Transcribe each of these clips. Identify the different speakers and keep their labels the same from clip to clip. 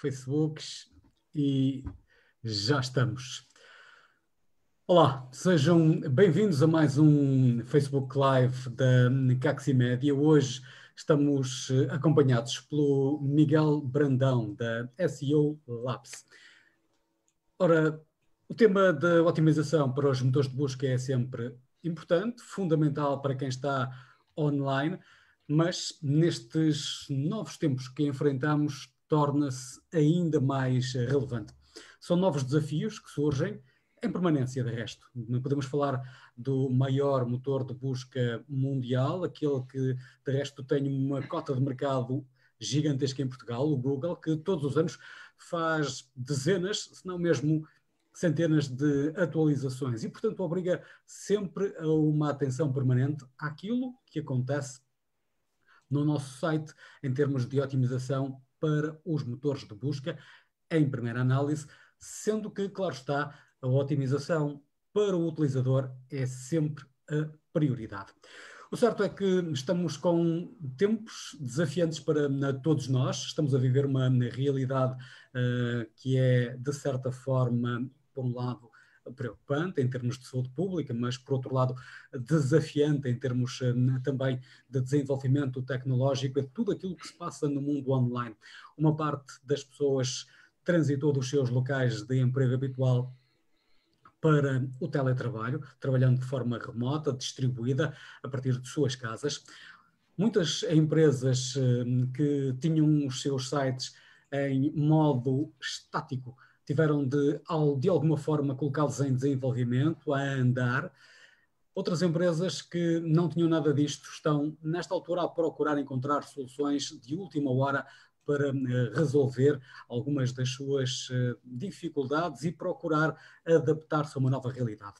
Speaker 1: Facebooks e já estamos. Olá, sejam bem-vindos a mais um Facebook Live da Caximédia. Hoje estamos eh, acompanhados pelo Miguel Brandão, da SEO Labs. Ora, o tema da otimização para os motores de busca é sempre importante, fundamental para quem está online, mas nestes novos tempos que enfrentamos, torna-se ainda mais relevante. São novos desafios que surgem em permanência, de resto. Podemos falar do maior motor de busca mundial, aquele que, de resto, tem uma cota de mercado gigantesca em Portugal, o Google, que todos os anos faz dezenas, se não mesmo centenas de atualizações e, portanto, obriga sempre a uma atenção permanente àquilo que acontece no nosso site em termos de otimização para os motores de busca, em primeira análise, sendo que, claro está, a otimização para o utilizador é sempre a prioridade. O certo é que estamos com tempos desafiantes para todos nós, estamos a viver uma realidade uh, que é, de certa forma, por um lado, preocupante em termos de saúde pública, mas por outro lado desafiante em termos uh, também de desenvolvimento tecnológico, é tudo aquilo que se passa no mundo online. Uma parte das pessoas transitou dos seus locais de emprego habitual para o teletrabalho, trabalhando de forma remota, distribuída a partir de suas casas. Muitas empresas uh, que tinham os seus sites em modo estático tiveram de, de alguma forma, colocá-los em desenvolvimento, a andar. Outras empresas que não tinham nada disto estão, nesta altura, a procurar encontrar soluções de última hora para eh, resolver algumas das suas eh, dificuldades e procurar adaptar-se a uma nova realidade.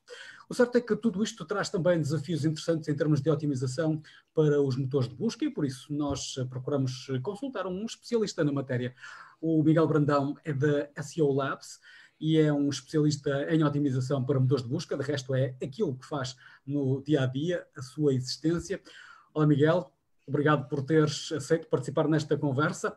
Speaker 1: O certo é que tudo isto traz também desafios interessantes em termos de otimização para os motores de busca e por isso nós eh, procuramos consultar um especialista na matéria. O Miguel Brandão é da SEO Labs e é um especialista em otimização para motores de busca, de resto é aquilo que faz no dia a dia, a sua existência. Olá Miguel, obrigado por teres aceito participar nesta conversa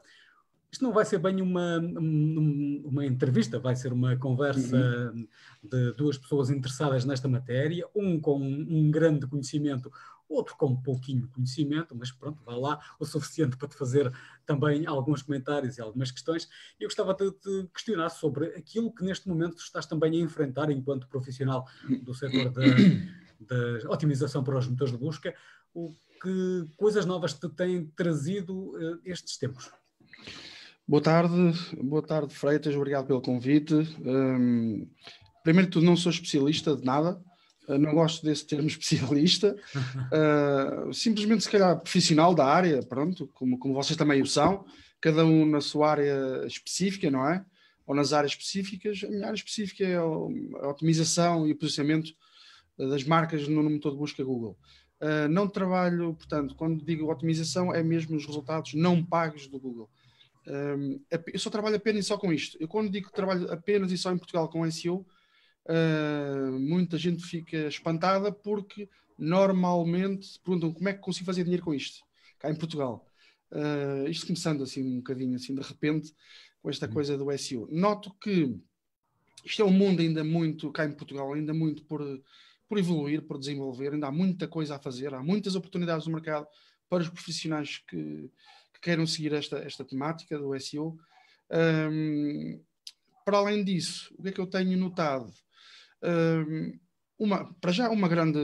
Speaker 1: isto não vai ser bem uma, uma entrevista, vai ser uma conversa uhum. de duas pessoas interessadas nesta matéria, um com um grande conhecimento, outro com um pouquinho conhecimento, mas pronto, vá lá, o suficiente para te fazer também alguns comentários e algumas questões. Eu gostava de te questionar sobre aquilo que neste momento estás também a enfrentar enquanto profissional do setor da, da otimização para os motores de busca, o que coisas novas te têm trazido uh, estes tempos?
Speaker 2: Boa tarde, boa tarde Freitas, obrigado pelo convite. Um, primeiro de tudo, não sou especialista de nada, uh, não gosto desse termo especialista, uh, simplesmente se calhar profissional da área, pronto, como, como vocês também o são, cada um na sua área específica, não é? Ou nas áreas específicas. A minha área específica é a otimização e o posicionamento das marcas no motor de busca Google. Uh, não trabalho, portanto, quando digo otimização, é mesmo os resultados não pagos do Google. Um, eu só trabalho apenas e só com isto. Eu quando digo que trabalho apenas e só em Portugal com SEO, uh, ah, muita gente fica espantada porque normalmente se perguntam como é que consigo fazer dinheiro com isto, cá em Portugal. Uh, isto começando assim um bocadinho assim de repente com esta uhum. coisa do SEO. Noto que isto é um mundo ainda muito, cá em Portugal, ainda muito por, por evoluir, por desenvolver, ainda há muita coisa a fazer, há muitas oportunidades no mercado para os profissionais que, queiram seguir esta, esta temática do SEO. Um, para além disso, o que é que eu tenho notado? Um, uma, para já uma grande,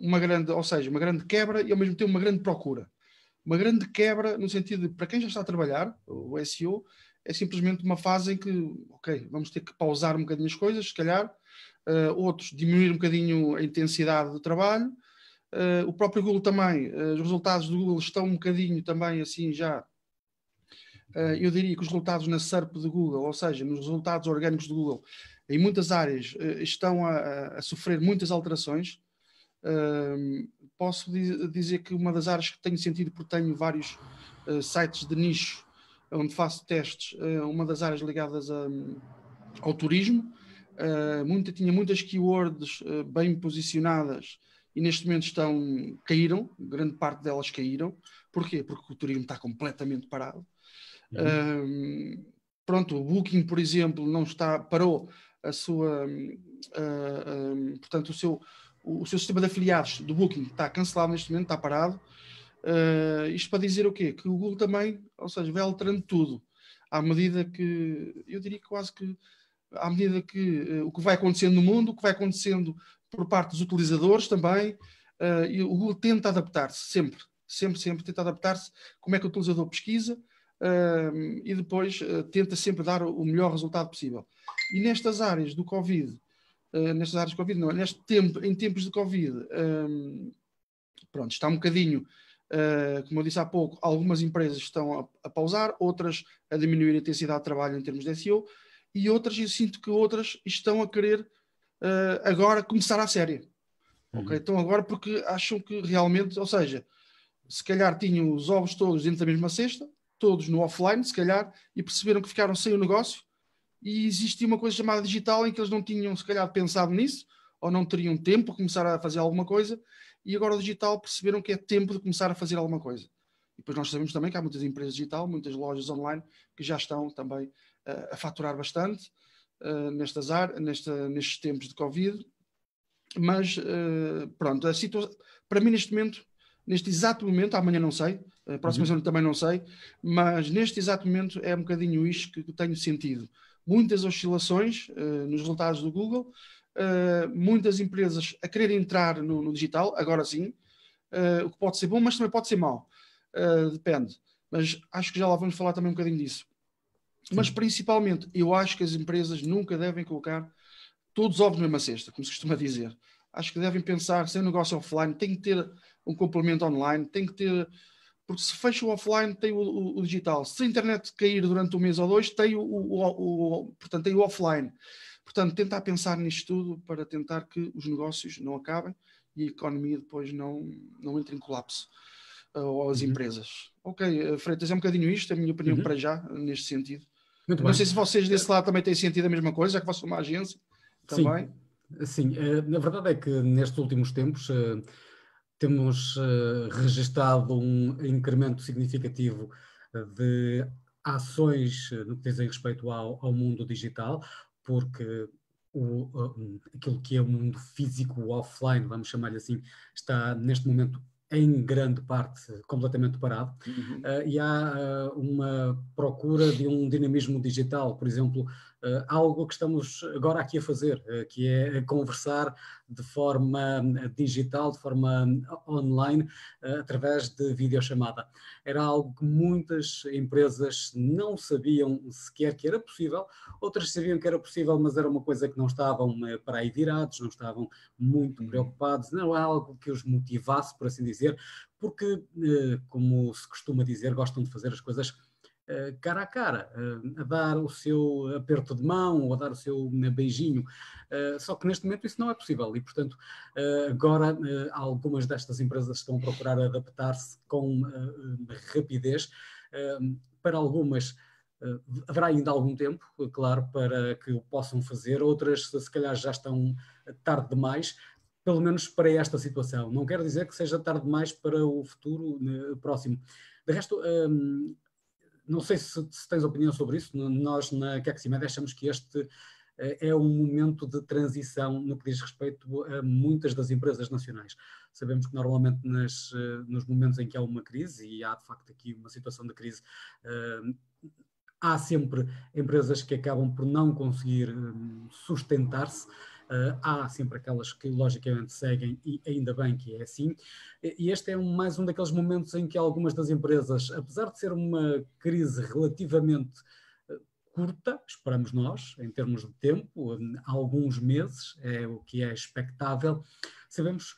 Speaker 2: uma grande, ou seja, uma grande quebra e ao mesmo tempo uma grande procura. Uma grande quebra no sentido de, para quem já está a trabalhar, o SEO é simplesmente uma fase em que, ok, vamos ter que pausar um bocadinho as coisas, se calhar, uh, outros diminuir um bocadinho a intensidade do trabalho, Uh, o próprio Google também, uh, os resultados do Google estão um bocadinho também assim já. Uh, eu diria que os resultados na SERP do Google, ou seja, nos resultados orgânicos do Google, em muitas áreas estão a, a, sofrer muitas alterações. posso dizer que uma das áreas que tenho sentido, porque tenho vários sites de nicho onde faço testes, uma das áreas ligadas a, ao turismo, muita, tinha muitas keywords bem posicionadas e neste momento estão, caíram, grande parte delas caíram. Porquê? Porque o turismo está completamente parado. Uhum. Um, pronto, o Booking, por exemplo, não está, parou a sua, uh, um, portanto, o seu, o, o, seu sistema de afiliados do Booking está cancelado neste momento, está parado. Uh, isto para dizer o quê? Que o Google também, ou seja, vai alterando tudo à medida que, eu diria quase que, à medida que uh, o que vai acontecendo no mundo, o que vai acontecendo por parte dos utilizadores também, uh, e o Google tenta adaptar-se sempre, sempre, sempre tenta adaptar-se, como é que o utilizador pesquisa, e depois tenta sempre dar o melhor resultado possível. E nestas áreas do Covid, nestas áreas de Covid, não, neste tempo, em tempos de Covid, pronto, está um bocadinho Uh, como eu disse há pouco, algumas empresas estão a, a, pausar, outras a diminuir a intensidade de trabalho em termos de SEO, e outras, eu sinto que outras estão a querer uh, agora começar a série. Uhum. Okay? Então agora porque acham que realmente, ou seja, se calhar tinham os ovos todos dentro da mesma cesta, todos no offline, se calhar, e perceberam que ficaram sem o negócio, e existia uma coisa chamada digital em que eles não tinham, se calhar, pensado nisso, ou não teriam tempo para começar a fazer alguma coisa, e agora o digital perceberam que é tempo de começar a fazer alguma coisa. E depois nós sabemos também que há muitas empresas digital, muitas lojas online que já estão também uh, a faturar bastante uh, nestas áreas, nesta, nestes tempos de Covid. Mas uh, pronto, a situação, para mim neste momento, neste exato momento, amanhã não sei, a próxima uhum. semana também não sei, mas neste exato momento é um bocadinho isto que, que tenho sentido. Muitas oscilações nos resultados do Google, uh, muitas empresas a querer entrar no, no digital, agora sim, uh, o que pode ser bom, mas também pode ser mau. Uh, depende. Mas acho que já lá vamos falar também um bocadinho disso. Sim. Mas principalmente, eu acho que as empresas nunca devem colocar todos os ovos na mesma cesta, como se costuma dizer. Acho que devem pensar, se é um negócio offline, tem que ter um complemento online, tem que ter. Porque se fecha o offline, tem o, o, o digital. Se a internet cair durante um mês ou dois, tem o, o portanto, tem o offline. Portanto, tentar pensar nisto tudo para tentar que os negócios não acabem e a economia depois não, não entre em colapso. Uh, ou as uhum. empresas. Ok, uh, Freitas, é um bocadinho isto, a minha opinião uhum. para já, neste sentido. Muito não bem. sei se vocês desse lado também têm sentido a mesma coisa, já que vocês são uma agência também.
Speaker 1: Sim, Sim. Uh, na verdade é que nestes últimos tempos uh, temos uh, registado um incremento significativo de ações no que dizem respeito ao, ao mundo digital, porque o, aquilo que é o mundo físico, offline, vamos chamar-lhe assim, está neste momento em grande parte completamente parado, uhum. uh, e há uh, uma procura de um dinamismo digital, por exemplo, algo que estamos agora aqui a fazer, que é conversar de forma digital, de forma online, através de videochamada. Era algo que muitas empresas não sabiam sequer que era possível, outras sabiam que era possível, mas era uma coisa que não estavam para aí virados, não estavam muito uhum. preocupados, não é algo que os motivasse, por assim dizer, porque, como se costuma dizer, gostam de fazer as coisas eh, cara a cara, eh, a dar o seu aperto de mão ou a dar o seu né, beijinho. Eh, só que neste momento isso não é possível e, portanto, agora algumas destas empresas estão a procurar adaptar-se com rapidez. Para algumas haverá ainda algum tempo, claro, para que o possam fazer, outras se calhar já estão tarde demais, pelo menos para esta situação. Não quero dizer que seja tarde demais para o futuro próximo. De resto, não sei se, se, tens opinião sobre isso, nós na Caximed achamos que este eh, é um momento de transição no que diz respeito a muitas das empresas nacionais. Sabemos que normalmente nas, eh, nos momentos em que há uma crise, e há de facto aqui uma situação de crise, eh, há sempre empresas que acabam por não conseguir sustentar-se Uh, há sempre aquelas que logicamente seguem e ainda bem que é assim. E este é um, mais um daqueles momentos em que algumas das empresas, apesar de ser uma crise relativamente uh, curta, esperamos nós, em termos de tempo, alguns meses, é o que é expectável, sabemos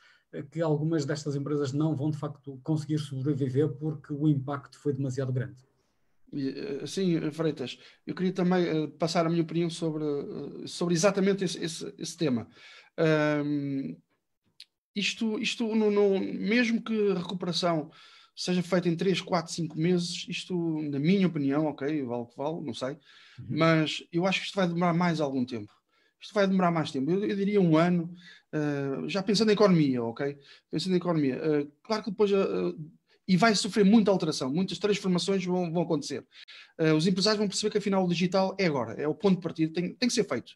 Speaker 1: que algumas destas empresas não vão de facto conseguir sobreviver porque o impacto foi demasiado grande.
Speaker 2: Eh, sim, Freitas, eu queria também uh, passar a minha opinião sobre, uh, sobre exatamente esse, esse, esse tema. Um, isto, isto no, no, mesmo que a recuperação seja feita em 3, 4, 5 meses, isto, na minha opinião, ok, vale o que vale, não sei, uhum. mas eu acho que isto vai demorar mais algum tempo. Isto vai demorar mais tempo, eu, eu diria um ano, uh, já pensando em economia, ok? Pensando em economia. claro que depois e vai sofrer muita alteração, muitas transformações vão, vão acontecer. Uh, os empresários vão perceber que afinal o digital é agora, é o ponto de partida, tem, tem que ser feito.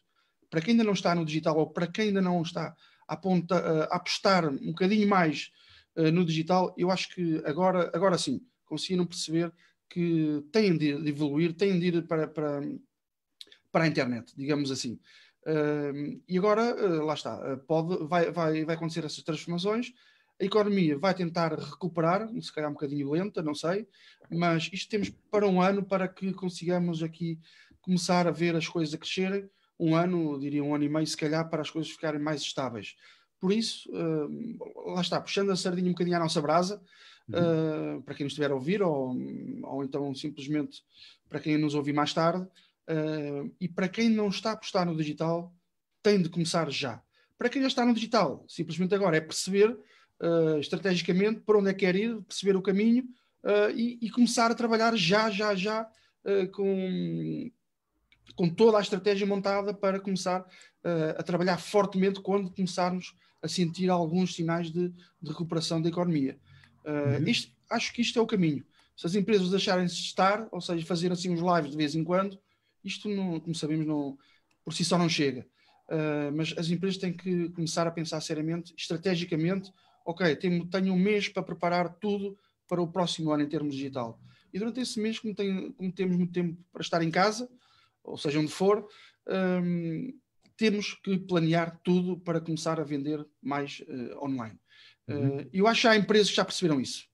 Speaker 2: Para quem ainda não está no digital ou para quem ainda não está a, ponta, uh, a apostar um bocadinho mais uh, no digital, eu acho que agora, agora sim, conseguiram perceber que têm de, evoluir, têm de ir para, para, para a internet, digamos assim. Uh, e agora, uh, lá está, uh, pode, vai, vai, vai acontecer essas transformações, a economia vai tentar recuperar, se calhar um bocadinho lenta, não sei, mas isto temos para um ano para que consigamos aqui começar a ver as coisas a crescerem. Um ano, diria um ano e meio, se calhar, para as coisas ficarem mais estáveis. Por isso, lá está, puxando a sardinha um bocadinho à nossa brasa, uhum. para quem nos estiver a ouvir, ou, ou então simplesmente para quem nos ouvir mais tarde, Uh, e para quem não está a apostar no digital, tem de começar já. Para quem já está no digital, simplesmente agora é perceber uh, estrategicamente para onde é que quer ir, perceber o caminho uh, e, e, começar a trabalhar já, já, já com, com toda a estratégia montada para começar a trabalhar fortemente quando começarmos a sentir alguns sinais de, de recuperação da economia. Uhum. Isto, acho que isto é o caminho. Se as empresas deixarem-se estar, ou seja, fazer assim uns lives de vez em quando, isto, não, como sabemos, não, por si só não chega. Uh, mas as empresas têm que começar a pensar seriamente, estrategicamente, ok, tenho, tenho um mês para preparar tudo para o próximo ano em termos digital. E durante esse mês, como, tem, como temos muito tempo para estar em casa, ou seja, onde for, um, temos que planear tudo para começar a vender mais uh, online. Uhum. Uh, eu acho que há empresas que já perceberam isso.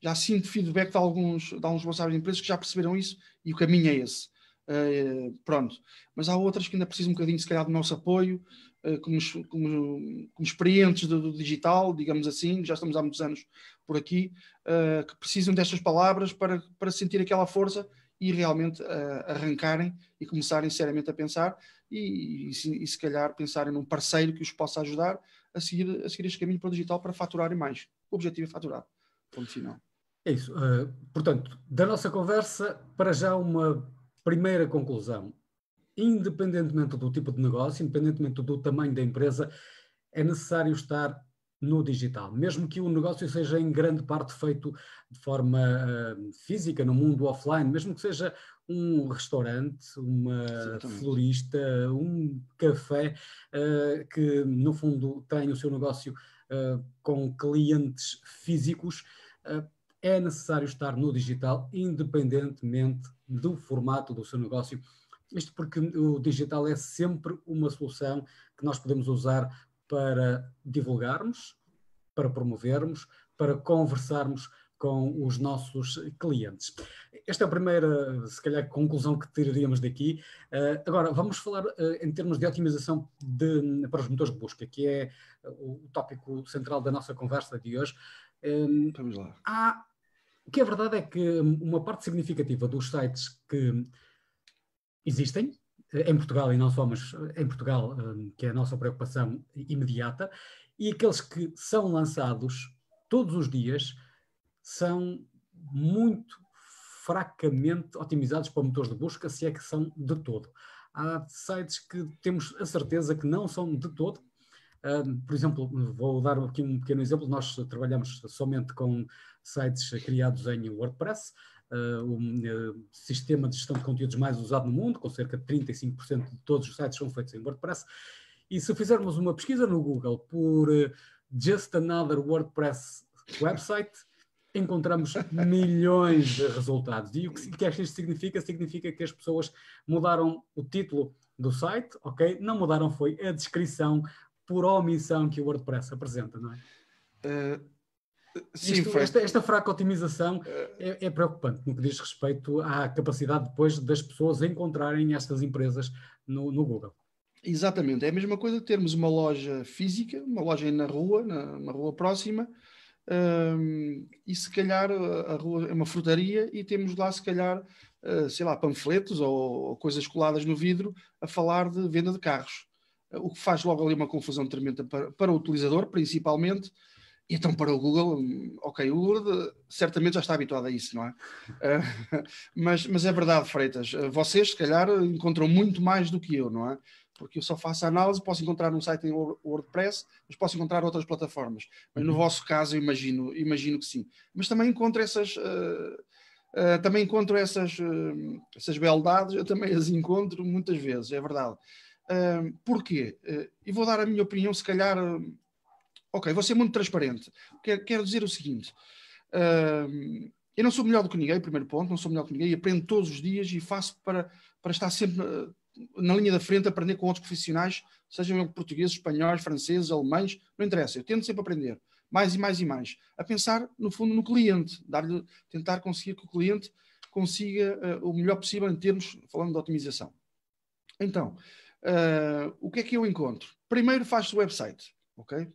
Speaker 2: Já sinto feedback de alguns, de alguns responsáveis de empresas que já perceberam isso e o caminho é esse. Uh, pronto. Mas há outras que ainda precisam um bocadinho, se calhar, do nosso apoio, como, como, como, experientes do, do, digital, digamos assim, já estamos há muitos anos por aqui, uh, que precisam destas palavras para, para sentir aquela força e realmente arrancarem e começarem seriamente a pensar e, e, e, se calhar pensarem num parceiro que os possa ajudar a seguir, a seguir este caminho para o digital para faturarem mais. O objetivo é faturar. Ponto final.
Speaker 1: É isso. portanto, da nossa conversa, para já uma Primeira conclusão: independentemente do tipo de negócio, independentemente do tamanho da empresa, é necessário estar no digital, mesmo que o negócio seja em grande parte feito de forma uh, física, no mundo offline, mesmo que seja um restaurante, uma Exatamente. florista, um café, uh, que no fundo tem o seu negócio uh, com clientes físicos, é necessário estar no digital, independentemente do formato do seu negócio. Isto porque o digital é sempre uma solução que nós podemos usar para divulgarmos, para promovermos, para conversarmos com os nossos clientes. Esta é a primeira, se calhar, conclusão que tiraríamos daqui. Uh, agora, vamos falar uh, em termos de otimização de, para os motores de busca, que é o, o tópico central da nossa conversa de hoje.
Speaker 2: Um, Vamos lá.
Speaker 1: Há o que é verdade é que uma parte significativa dos sites que existem, em Portugal e não só, mas em Portugal, hum, que é a nossa preocupação imediata, e aqueles que são lançados todos os dias são muito fracamente otimizados para motores de busca, se é que são de todo. Há sites que temos a certeza que não são de todo. Por exemplo, vou dar aqui um pequeno exemplo. Nós trabalhamos somente com sites criados em WordPress, uh, um uh, sistema de gestão de conteúdos mais usado no mundo, com cerca de 35% de todos os sites são feitos em WordPress. E se fizermos uma pesquisa no Google por uh, Just Another WordPress Website, encontramos milhões de resultados. E o que, que isto significa? Significa que as pessoas mudaram o título do site, ok? Não mudaram foi a descrição por omissão que o WordPress apresenta, não é?
Speaker 2: Uh,
Speaker 1: Sim, Isto, esta, esta, fraca otimização é, é, preocupante no que diz respeito à capacidade depois das pessoas encontrarem estas empresas no, no Google.
Speaker 2: Exatamente, é a mesma coisa termos uma loja física, uma loja na rua, na, na rua próxima, um, e se calhar a rua é uma frutaria e temos lá se calhar, uh, sei lá, panfletos ou, ou, coisas coladas no vidro a falar de venda de carros. Uh, o que faz logo ali uma confusão tremenda para, para o utilizador, principalmente, então, para o Google, ok, o Google certamente já está habituado a isso, não é? Uh, mas, mas é verdade, Freitas, vocês, se calhar, encontram muito mais do que eu, não é? porque eu só faço análise, posso encontrar um site em WordPress, mas posso encontrar outras plataformas. Mas no uhum. vosso caso, eu imagino, imagino que sim. Mas também encontro essas. Uh, uh, também encontro essas, uh, essas beldades, eu também as encontro muitas vezes, é verdade. porquê? e vou dar a minha opinião, se calhar. Ok, vou ser muito transparente. Quero, quero dizer o seguinte: eu não sou melhor do que ninguém, primeiro ponto, não sou melhor do que ninguém, aprendo todos os dias e faço para, para estar sempre na linha da frente, aprender com outros profissionais, sejam portugueses, espanhóis, franceses, alemães, não interessa, eu tento sempre aprender, mais e mais e mais, a pensar, no fundo, no cliente, dar-lhe, tentar conseguir que o cliente consiga uh, o melhor possível em termos, falando de otimização. Então, uh, o que é que eu encontro? Primeiro faz-se o website, ok?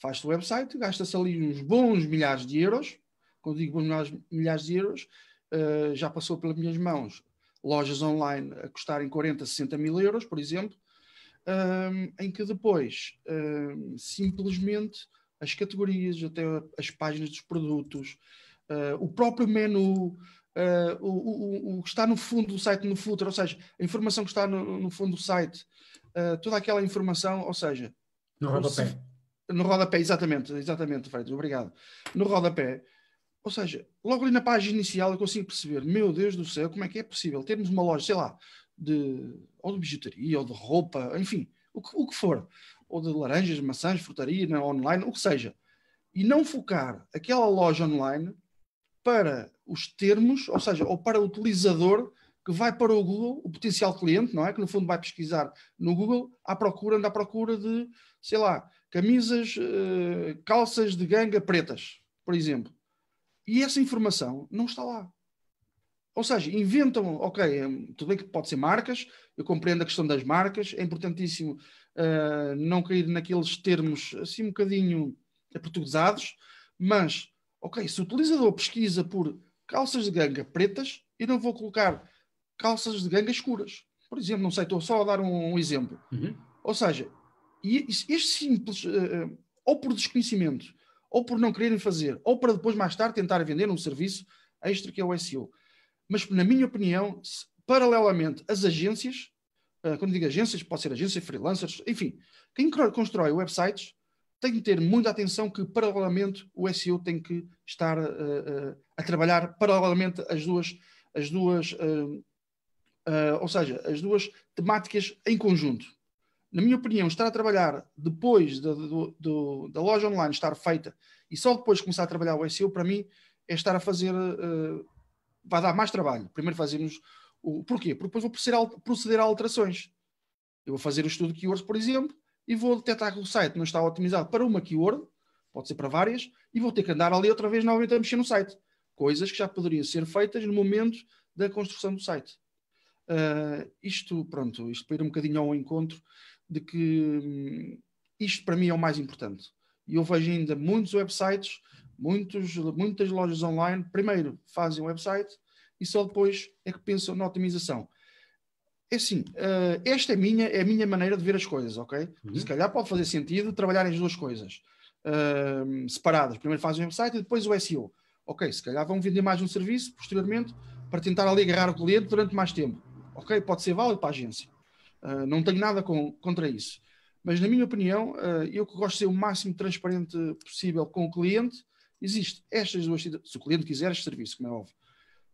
Speaker 2: Faz-se o website, gasta-se ali uns bons milhares de euros, quando digo bons milhares de euros, uh, já passou pelas minhas mãos lojas online a custarem 40, 60 mil euros, por exemplo, um, em que depois um, simplesmente as categorias, até as páginas dos produtos, uh, o próprio menu, uh, o, o, o, que está no fundo do site, no footer, ou seja, a informação que está no, no fundo do site, uh, toda aquela informação, ou seja,
Speaker 1: no rodapé.
Speaker 2: No rodapé, exatamente, exatamente, Freitas, obrigado. No rodapé, ou seja, logo ali na página inicial eu consigo perceber, meu Deus do céu, como é que é possível termos uma loja, sei lá, de, ou de bijuteria, ou de roupa, enfim, o que, o que for, ou de laranjas, maçãs, frutaria, online, o que seja, e não focar aquela loja online para os termos, ou seja, ou para o utilizador que vai para o Google, o potencial cliente, não é? Que no fundo vai pesquisar no Google à procura, anda à procura de, sei lá, camisas, uh, calças de ganga pretas, por exemplo. E essa informação não está lá. Ou seja, inventam, ok, tudo bem que pode ser marcas, eu compreendo a questão das marcas, é importantíssimo uh, não cair naqueles termos assim um bocadinho aportuguesados, mas, ok, se o utilizador pesquisa por calças de ganga pretas, eu não vou colocar calças de ganga escuras. Por exemplo, não sei, estou só a dar um, um exemplo. Uhum. Ou seja, este simples, uh, ou por desconhecimento, ou por não quererem fazer, ou para depois, mais tarde, tentar vender um serviço extra que é o SEO. Mas, na minha opinião, paralelamente, as agências, uh, quando digo agências, pode ser agências, freelancers, enfim, quem constrói websites tem que ter muita atenção que, paralelamente, o SEO tem que estar uh, a trabalhar paralelamente as duas, as duas ou seja, as duas temáticas em conjunto na minha opinião, estar a trabalhar depois da, loja online estar feita e só depois começar a trabalhar o SEO, para mim, é estar a fazer. Uh, vai dar mais trabalho. Primeiro fazemos o. Porquê? Porque depois vou proceder a, proceder a alterações. Eu vou fazer o estudo de keywords, por exemplo, e vou detectar que o site não está otimizado para uma keyword, pode ser para várias, e vou ter que andar ali outra vez novamente a mexer no site. Coisas que já poderiam ser feitas no momento da construção do site. Uh, isto, pronto, isto para ir um bocadinho ao encontro de que hum, isto para mim é o mais importante. E eu vejo ainda muitos websites, muitos, muitas lojas online, primeiro fazem um website e só depois é que pensam na otimização. É assim, uh, esta é, minha, é a minha maneira de ver as coisas, ok? Uhum. Se calhar pode fazer sentido trabalhar as duas coisas uh, separadas. Primeiro fazem o website e depois o SEO. Ok, se calhar vão vender mais um serviço posteriormente para tentar ali agarrar o cliente durante mais tempo. Ok, pode ser válido para a agência. Uh, não tenho nada com, contra isso. Mas, na minha opinião, uh, eu que gosto de ser o máximo transparente possível com o cliente, existe estas duas, se o cliente quiser este serviço, como é óbvio,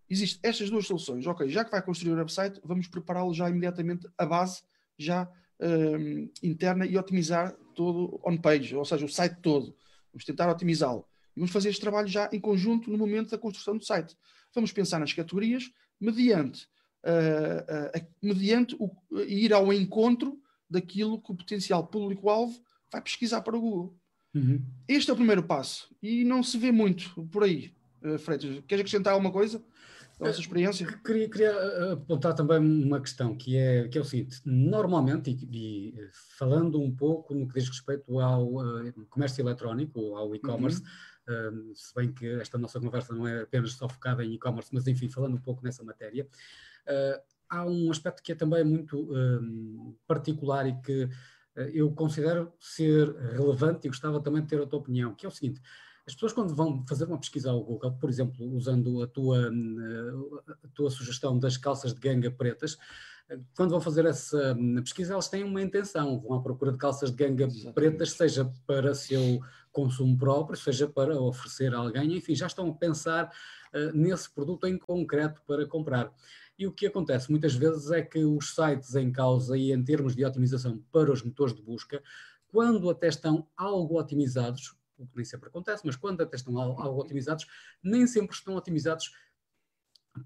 Speaker 2: existem estas duas soluções. Ok, já que vai construir o website, vamos prepará-lo já imediatamente, a base já uh, interna e otimizar todo on-page, ou seja, o site todo. Vamos tentar otimizá-lo. E vamos fazer este trabalho já em conjunto no momento da construção do site. Vamos pensar nas categorias, mediante uh, uh, mediante o, ir ao encontro daquilo que o potencial público-alvo vai pesquisar para o Google. Uhum. Este é o primeiro passo e não se vê muito por aí. Uh, Freitas, queres acrescentar alguma coisa? A vossa experiência?
Speaker 1: Queria, queria apontar também uma questão que é, que é o seguinte: normalmente, e, e falando um pouco no que diz respeito ao uh, comércio eletrónico, ao e-commerce, uhum. uh, se bem que esta nossa conversa não é apenas só focada em e-commerce, mas enfim, falando um pouco nessa matéria, Uh, há um aspecto que é também muito um, particular e que uh, eu considero ser relevante e gostava também de ter a tua opinião, que é o seguinte, as pessoas quando vão fazer uma pesquisa ao Google, por exemplo, usando a tua, a tua sugestão das calças de ganga pretas, quando vão fazer essa pesquisa, elas têm uma intenção, vão à procura de calças de ganga Exatamente. pretas, seja para seu consumo próprio, seja para oferecer a alguém, enfim, já estão a pensar uh, nesse produto em concreto para comprar. E o que acontece muitas vezes é que os sites em causa e em termos de otimização para os motores de busca, quando até estão algo otimizados, o que nem sempre acontece, mas quando até estão algo otimizados, nem sempre estão otimizados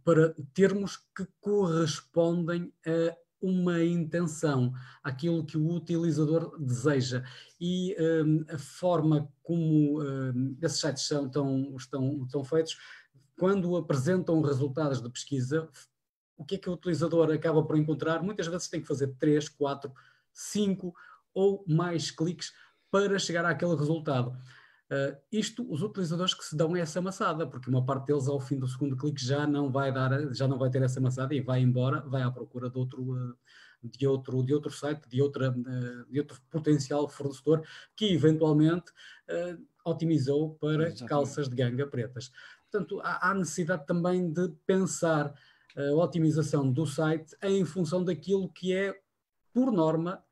Speaker 1: para termos que correspondem a uma intenção, aquilo que o utilizador deseja. E um, a forma como um, esses sites são, tão, estão, estão feitos, quando apresentam resultados de pesquisa, o que é que o utilizador acaba por encontrar? Muitas vezes tem que fazer 3, 4, 5 ou mais cliques para chegar àquele resultado. Uh, isto, os utilizadores que se dão essa maçada, porque uma parte deles ao fim do segundo clique já não vai dar, já não vai ter essa maçada e vai embora, vai à procura de outro, uh, de outro, de outro site, de, outra, uh, de outro potencial fornecedor que eventualmente otimizou para Exatamente. calças de ganga pretas. Portanto, há, há necessidade também de pensar a otimização do site em função daquilo que é, por norma,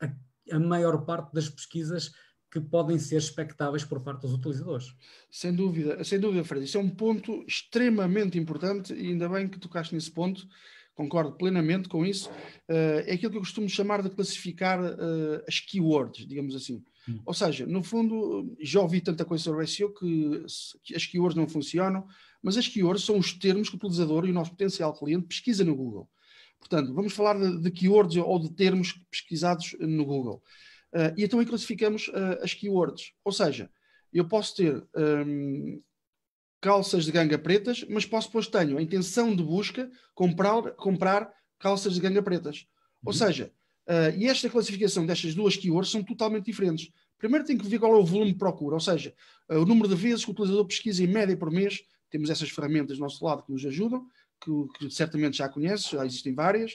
Speaker 1: a, a maior parte das pesquisas que podem ser expectáveis por parte dos utilizadores.
Speaker 2: Sem dúvida, sem dúvida, Fred. Isso é um ponto extremamente importante e ainda bem que tocaste nesse ponto, concordo plenamente com isso. Uh, é aquilo que eu costumo chamar de classificar uh, as keywords, digamos assim. Hum. Ou seja, no fundo, já ouvi tanta coisa sobre SEO que, que as keywords não funcionam, mas as keywords são os termos que o utilizador e o nosso potencial cliente pesquisa no Google. Portanto, vamos falar de, de keywords ou de termos pesquisados no Google. Uh, e então aí classificamos uh, as keywords. Ou seja, eu posso ter um, calças de ganga pretas, mas posso depois tenho a intenção de busca comprar, comprar calças de ganga pretas. Ou uhum. seja, uh, e esta classificação destas duas keywords são totalmente diferentes. Primeiro tem que ver qual é o volume de procura, ou seja, o número de vezes que o utilizador pesquisa em média por mês. Temos essas ferramentas do nosso lado que nos ajudam, que, que certamente já conheces, já existem várias.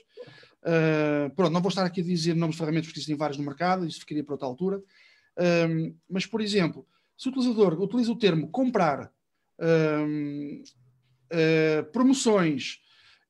Speaker 2: Uh, pronto, não vou estar aqui a dizer nomes de ferramentas porque existem várias no mercado, isso ficaria para outra altura. Uh, mas, por exemplo, se o utilizador utiliza o termo comprar, uh, promoções,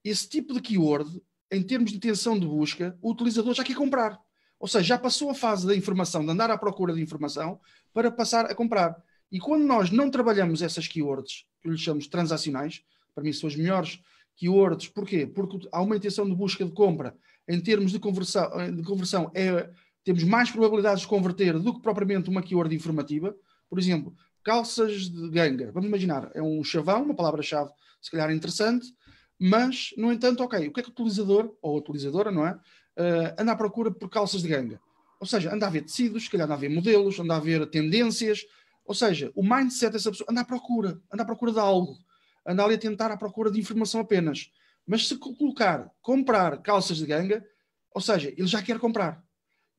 Speaker 2: esse tipo de keyword, em termos de intenção de busca, o utilizador já quer comprar. Ou seja, já passou a fase da informação, de andar à procura de informação, para passar a comprar. E quando nós não trabalhamos essas keywords, que lhes chamamos transacionais, para mim são as melhores keywords. Porquê? Porque há uma intenção de busca de compra. Em termos de conversão, de conversão é, temos mais probabilidades de converter do que propriamente uma keyword informativa. Por exemplo, calças de ganga. Vamos imaginar, é um chavão, uma palavra-chave se calhar interessante, mas, no entanto, ok, o que é que o utilizador, ou a utilizadora, não é? Uh, anda à procura por calças de ganga. Ou seja, anda a ver tecidos, se calhar anda a ver modelos, anda a ver tendências. Ou seja, o mindset dessa pessoa anda à procura, anda à procura de algo anda ali a tentar à procura de informação apenas. Mas se colocar comprar calças de ganga, ou seja, ele já quer comprar.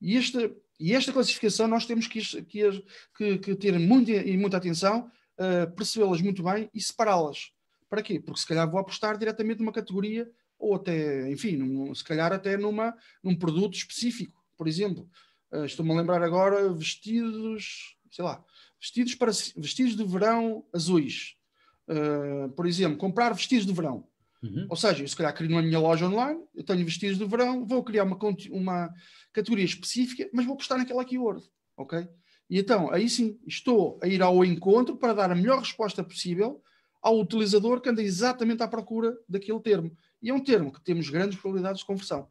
Speaker 2: E esta, e esta classificação nós temos que, que, que, que ter muita, e muita atenção, uh, percebê-las muito bem e separá-las. Para quê? Porque se calhar vou apostar diretamente numa categoria ou até, enfim, num, se calhar até numa, num produto específico. Por exemplo, uh, estou-me a lembrar agora vestidos, sei lá, vestidos, para, vestidos de verão azuis. Uh, por exemplo, comprar vestidos de verão. Uhum. Ou seja, eu se calhar crio na minha loja online, eu tenho vestidos de verão, vou criar uma, uma categoria específica, mas vou postar naquela keyword, ok? E então, aí sim, estou a ir ao encontro para dar a melhor resposta possível ao utilizador que anda exatamente à procura daquele termo. E é um termo que temos grandes probabilidades de conversão.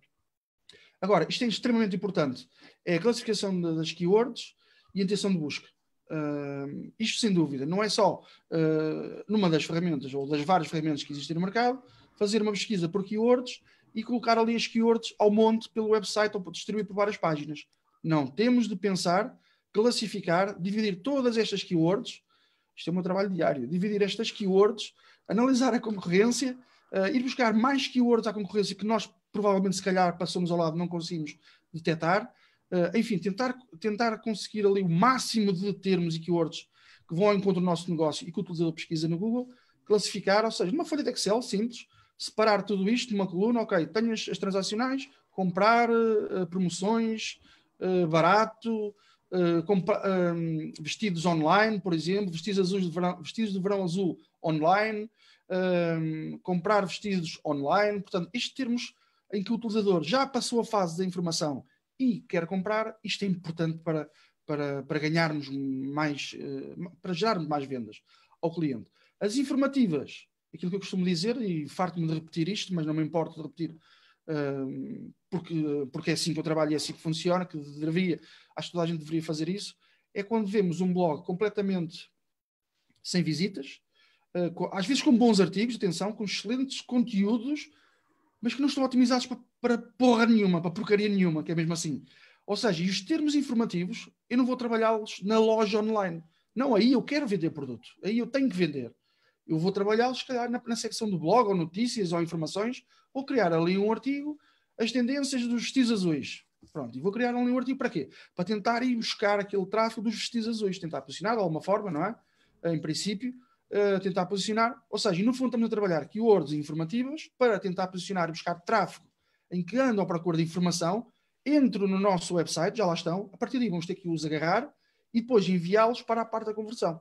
Speaker 2: Agora, isto é extremamente importante. É a classificação das keywords e a intenção de busca. Uh, isto sem dúvida, não é só uh, numa das ferramentas ou das várias ferramentas que existem no mercado, fazer uma pesquisa por keywords e colocar ali as keywords ao monte pelo website ou distribuir por várias páginas. Não, temos de pensar, classificar, dividir todas estas keywords. Isto é o meu trabalho diário. Dividir estas keywords, analisar a concorrência, uh, ir buscar mais keywords à concorrência que nós provavelmente, se calhar, passamos ao lado, não conseguimos detectar Uh, enfim, tentar, tentar conseguir ali o máximo de termos e keywords que vão ao encontro do nosso negócio e que o utilizador pesquisa no Google, classificar, ou seja, numa folha de Excel simples, separar tudo isto numa coluna, ok, tenho as, as transacionais, comprar, uh, promoções, uh, barato, uh, uh, vestidos online, por exemplo, vestidos, azuis de verão, vestidos de verão azul online, uh, comprar vestidos online. Portanto, estes termos em que o utilizador já passou a fase da informação e quer comprar, isto é importante para, para, para ganharmos mais, para gerarmos mais vendas ao cliente. As informativas, aquilo que eu costumo dizer, e farto-me de repetir isto, mas não me importa de repetir, porque, porque é assim que eu trabalho e é assim que funciona, que deveria, acho que toda a gente deveria fazer isso, é quando vemos um blog completamente sem visitas, às vezes com bons artigos, atenção, com excelentes conteúdos, mas que não estão otimizados para, para porra nenhuma, para porcaria nenhuma, que é mesmo assim. Ou seja, e os termos informativos, eu não vou trabalhá-los na loja online. Não, aí eu quero vender produto, aí eu tenho que vender. Eu vou trabalhá-los, se calhar, na, na secção do blog, ou notícias, ou informações, vou criar ali um artigo, as tendências dos vestidos azuis. Pronto, e vou criar ali um artigo para quê? Para tentar ir buscar aquele tráfego dos vestidos azuis, tentar posicionar de alguma forma, não é? Em princípio, uh, tentar posicionar, ou seja, no fundo estamos a trabalhar keywords informativas para tentar posicionar e buscar tráfego em que andam à procura de informação, entro no nosso website, já lá estão, a partir daí vamos ter que os agarrar e depois enviá-los para a parte da conversão,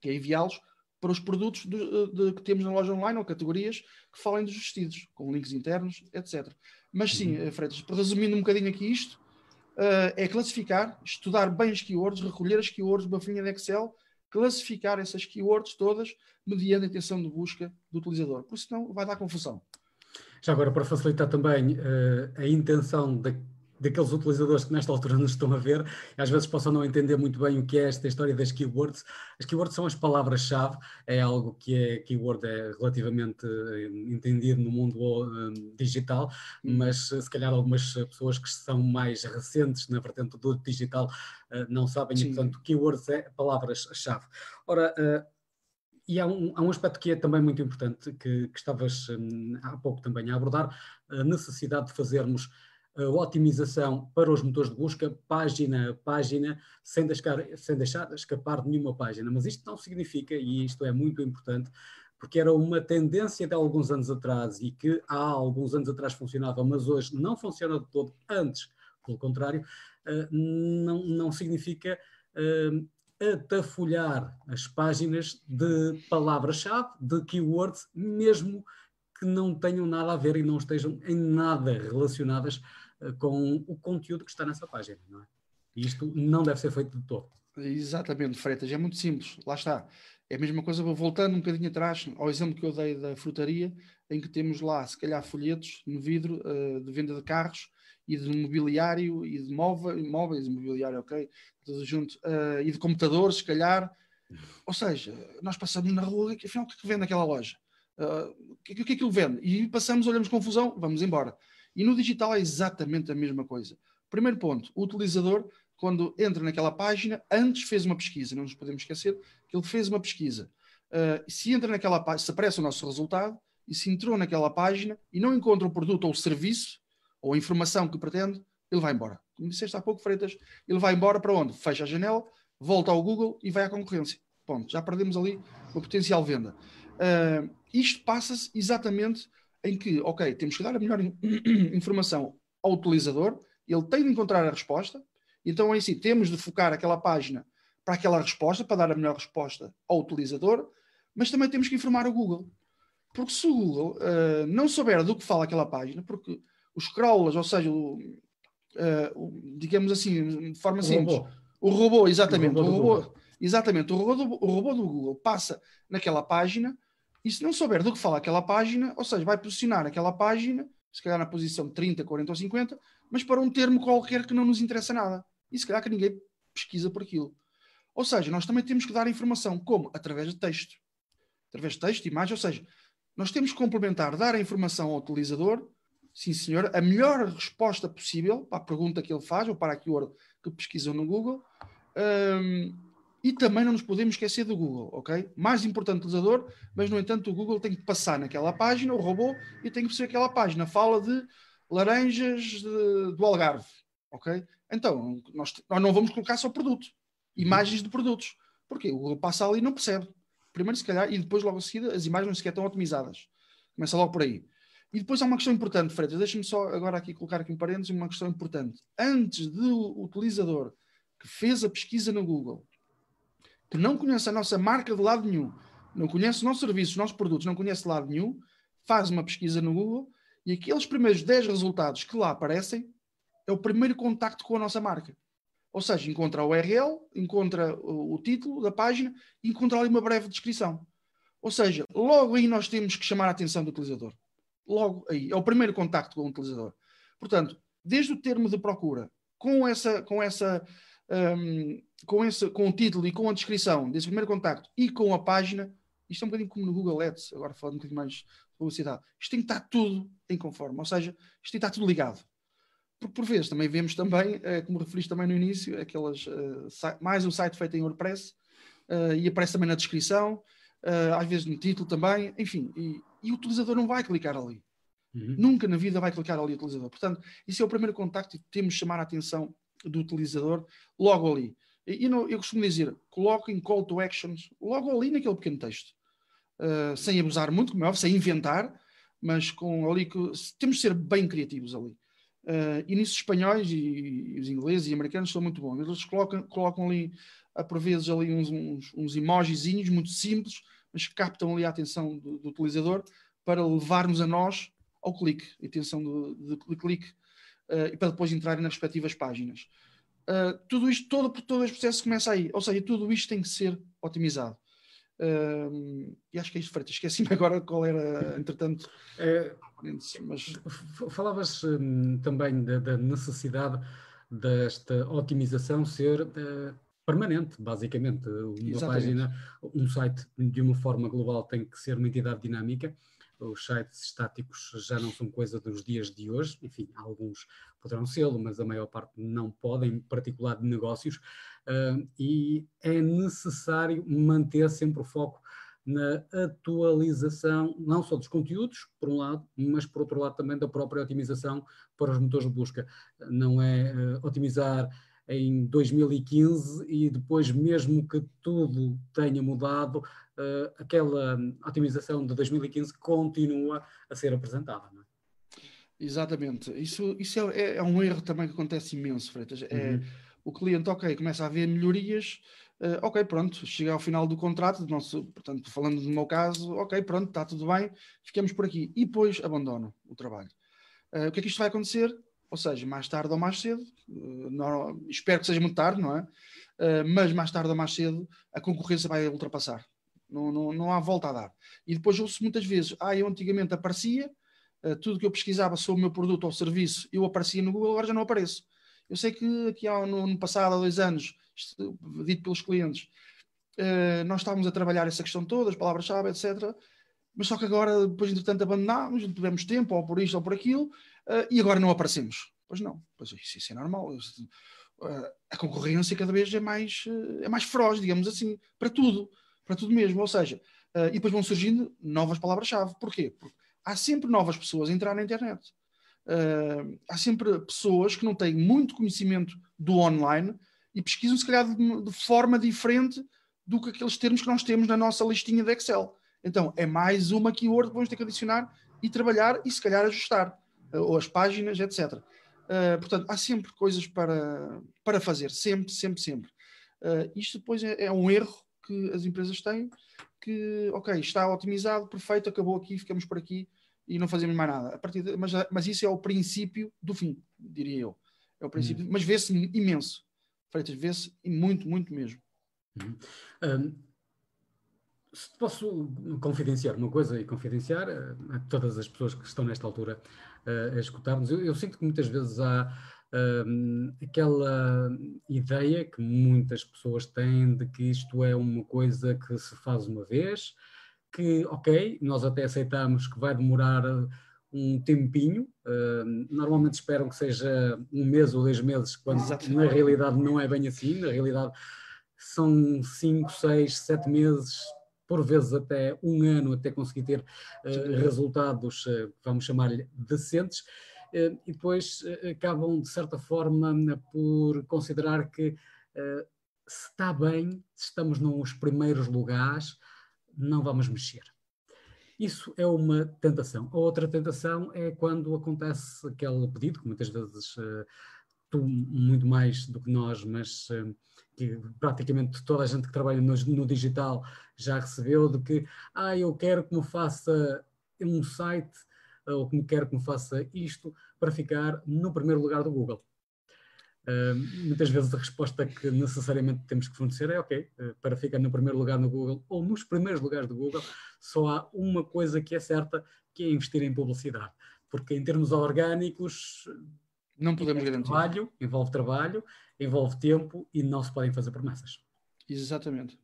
Speaker 2: que é enviá-los para os produtos de, de, que temos na loja online ou categorias que falem dos vestidos, com links internos, etc. Mas sim, uhum. Freitas, resumindo um bocadinho aqui isto, uh, é classificar, estudar bem as keywords, recolher as keywords, uma folhinha de Excel, classificar essas keywords todas mediante a intenção de busca do utilizador, porque senão vai dar confusão.
Speaker 1: Já agora, para facilitar também uh, a intenção da daqueles utilizadores que nesta altura nos estão a ver, às vezes possam não entender muito bem o que é esta história das keywords. As keywords são as palavras-chave, é algo que é keyword é relativamente eh, entendido no mundo uh, digital, hum. mas se calhar algumas pessoas que são mais recentes na vertente do digital não sabem, Sim. e portanto keywords é palavras-chave. Ora, e há um, há um, aspecto que é também muito importante, que, que estavas um, há pouco também a abordar, a necessidade de fazermos a otimização para os motores de busca, página a página, sem deixar, sem deixar escapar de nenhuma página. Mas isto não significa, e isto é muito importante, porque era uma tendência de alguns anos atrás e que há alguns anos atrás funcionava, mas hoje não funciona de todo, antes, pelo contrário, eh, não, não significa uh, atafolhar as páginas de palavras-chave, de keywords, mesmo que não tenham nada a ver e não estejam em nada relacionadas com o conteúdo que está nessa página, não é? Isto não deve ser feito de todo.
Speaker 2: Exatamente, Freitas, é muito simples, lá está. É a mesma coisa, voltando um bocadinho atrás ao exemplo que eu dei da frutaria, em que temos lá, se calhar, folhetos no vidro uh, de venda de carros e de mobiliário e de móveis, móveis mobiliário, ok, tudo junto, uh, e de computadores, se calhar. Ou seja, nós passamos na rua, afinal, o que é que vende aquela loja? Uh, o que, é que ele vende? E passamos, olhamos confusão, vamos embora. E no digital é exatamente a mesma coisa. Primeiro ponto, o utilizador, quando entra naquela página, antes fez uma pesquisa, não nos podemos esquecer que ele fez uma pesquisa. Uh, se entra naquela página, se aparece o nosso resultado, e se entrou naquela página e não encontra o produto ou o serviço, ou a informação que pretende, ele vai embora. Como disseste há pouco, Freitas, ele vai embora para onde? Fecha a janela, volta ao Google e vai à concorrência. Ponto. Já perdemos ali uma potencial venda. Uh, isto passa-se exatamente em que, ok, temos que dar a melhor informação ao utilizador, ele tem de encontrar a resposta, então em si temos de focar aquela página para aquela resposta, para dar a melhor resposta ao utilizador, mas também temos que informar o Google. Porque se o Google uh, não souber do que fala aquela página, porque os crawlers, ou seja, o, uh, digamos assim, de forma o simples, robô. o robô, exatamente, o robô, o robô exatamente, o robô, do, o robô do Google passa naquela página e se não souber do que fala aquela página, ou seja, vai posicionar aquela página, se calhar na posição 30, 40 ou 50, mas para um termo qualquer que não nos interessa nada. E se calhar que ninguém pesquisa por aquilo. Ou seja, nós também temos que dar informação, como? Através de texto. Através de texto, imagem, ou seja, nós temos que complementar, dar a informação ao utilizador, sim senhor, a melhor resposta possível para a pergunta que ele faz, ou para a keyword que pesquisam no Google, um, e também não nos podemos esquecer do Google, ok? Mais importante utilizador, mas no entanto o Google tem que passar naquela página, o robô, e tem que perceber aquela página. Fala de laranjas de, do Algarve, ok? Então, nós, nós não vamos colocar só produto, imagens de produtos. Porque o Google passa ali e não percebe. Primeiro, se calhar, e depois, logo a seguir, as imagens não sequer estão otimizadas. Começa logo por aí. E depois há uma questão importante, Freitas. Deixa-me só agora aqui colocar aqui um parênteses, uma questão importante. Antes do utilizador que fez a pesquisa no Google, que não conhece a nossa marca de lado nenhum, não conhece os nossos serviços, os nossos produtos, não conhece de lado nenhum, faz uma pesquisa no Google e aqueles primeiros 10 resultados que lá aparecem é o primeiro contacto com a nossa marca. Ou seja, encontra a URL, encontra o, título da página e encontra ali uma breve descrição. Ou seja, logo aí nós temos que chamar a atenção do utilizador. Logo aí. É o primeiro contacto com o utilizador. Portanto, desde o termo de procura, com essa, com essa, um, com esse, com o título e com a descrição desse primeiro contacto e com a página, isto é um bocadinho como no Google Ads, agora falando um bocadinho mais de publicidade. Isto tem que estar tudo em conforme, ou seja, isto tem que estar tudo ligado. Porque por vezes também vemos também, eh, como referiste também no início, aquelas, eh, mais um site feito em WordPress eh, e aparece também na descrição, às vezes no título também, enfim, e, e o utilizador não vai clicar ali. Uhum. Nunca na vida vai clicar ali o utilizador. Portanto, isso é o primeiro contacto e temos de chamar a atenção do utilizador logo ali. E, eu costumo dizer, coloquem call to actions logo ali naquele pequeno texto. Uh, sem abusar muito, como é óbvio, sem inventar, mas com ali que temos de ser bem criativos ali. Uh, e nisso os espanhóis e, e, os ingleses e americanos são muito bons. Eles colocam, colocam ali, a, por vezes, ali uns, uns, uns emojizinhos muito simples, mas que captam ali a atenção do, do utilizador para levarmos a nós ao clique, a atenção do, do, do clique, uh, e para depois entrarem nas respectivas páginas. Uh, tudo isto, todo, todo este processo começa aí, ou seja, tudo isto tem que ser otimizado. Uh, e acho que é isto, Freitas. Esqueci-me agora qual era, entretanto. É,
Speaker 1: mas... Falavas hum, também da, da, necessidade desta otimização ser uh, permanente, basicamente. Uma Exatamente. página, um site, de uma forma global, tem que ser uma entidade dinâmica. Os sites estáticos já não são coisa dos dias de hoje, enfim, alguns poderão sê-lo, mas a maior parte não podem, em particular de negócios uh, e é necessário manter sempre o foco na atualização, não só dos conteúdos, por um lado, mas por outro lado também da própria otimização para os motores de busca. Não é uh, otimizar em 2015 e depois, mesmo que tudo tenha mudado, uh, aquela otimização de 2015 continua a ser apresentada. Não é?
Speaker 2: Exatamente. Isso, isso é, é, um erro também que acontece imenso, Freitas. É, uhum o cliente, ok, começa a haver melhorias, uh, ok, pronto, chega ao final do contrato, do nosso, portanto, falando do meu caso, ok, pronto, está tudo bem, ficamos por aqui. E depois abandono o trabalho. Uh, o que é que isto vai acontecer? Ou seja, mais tarde ou mais cedo, uh, não, espero que seja muito tarde, não é? mas mais tarde ou mais cedo a concorrência vai ultrapassar. Não, não, não há volta a dar. E depois ouço muitas vezes, ah, eu antigamente aparecia, tudo que eu pesquisava sobre o meu produto ou serviço, eu aparecia no Google, agora já não apareço. Eu sei que aqui há, no ano passado, há dois anos, dito pelos clientes, nós estávamos a trabalhar essa questão toda, as palavras-chave, etc. Mas só que agora, depois, entretanto, abandonámos, não tivemos tempo, ou por isto ou por aquilo, uh, e agora não aparecemos. Pois não, pois isso, isso é normal. Uh, a concorrência cada vez é mais, é mais feroz, digamos assim, para tudo, para tudo mesmo. Ou seja, e depois vão surgindo novas palavras-chave. Porquê? Porque há sempre novas pessoas a entrar na internet. Uh, há sempre pessoas que não têm muito conhecimento do online e pesquisam, se calhar, de, de, forma diferente do que aqueles termos que nós temos na nossa listinha de Excel. Então, é mais uma keyword que vamos ter que adicionar e trabalhar e, se calhar, ajustar, uh, ou as páginas, etc. Uh, ah, portanto, há sempre coisas para, para fazer, sempre, sempre, sempre. isto depois é, é um erro que as empresas têm, que, ok, está otimizado, perfeito, acabou aqui, ficamos por aqui, e não fazemos mais nada. A partir de, mas, mas isso é o princípio do fim, diria eu. É o princípio, uhum. mas vê-se imenso. Freitas, vê-se muito, muito mesmo.
Speaker 1: Uhum. Um, se posso confidenciar uma coisa e confidenciar uh, a todas as pessoas que estão nesta altura uh, a escutar-nos, eu, eu, sinto que muitas vezes há uh, aquela ideia que muitas pessoas têm de que isto é uma coisa que se faz uma vez, que, ok, nós até aceitamos que vai demorar uh, um tempinho, uh, normalmente esperam que seja um mês ou dois meses, quando Exatamente. na realidade não é bem assim, na realidade são cinco, seis, sete meses, por vezes até um ano, até conseguir ter uh, resultados, uh, vamos chamar-lhe, decentes, uh, e depois acabam, de certa forma, por considerar que se está bem, se estamos nos primeiros lugares, não vamos mexer. Isso é uma tentação. A outra tentação é quando acontece aquele pedido, que muitas vezes uh, tu muito mais do que nós, mas uh, que praticamente toda a gente que trabalha no, no, digital já recebeu, de que, ah, eu quero que me faça um site, ou que me quero que me faça isto, para ficar no primeiro lugar do Google. Uh, muitas vezes a resposta que necessariamente temos que fornecer é ok, uh, para ficar no primeiro lugar no Google ou nos primeiros lugares do Google, só há uma coisa que é certa, que é investir em publicidade. Porque em termos orgânicos,
Speaker 2: não podemos garantir.
Speaker 1: Trabalho, envolve trabalho, envolve tempo e não se podem fazer promessas.
Speaker 2: Exatamente.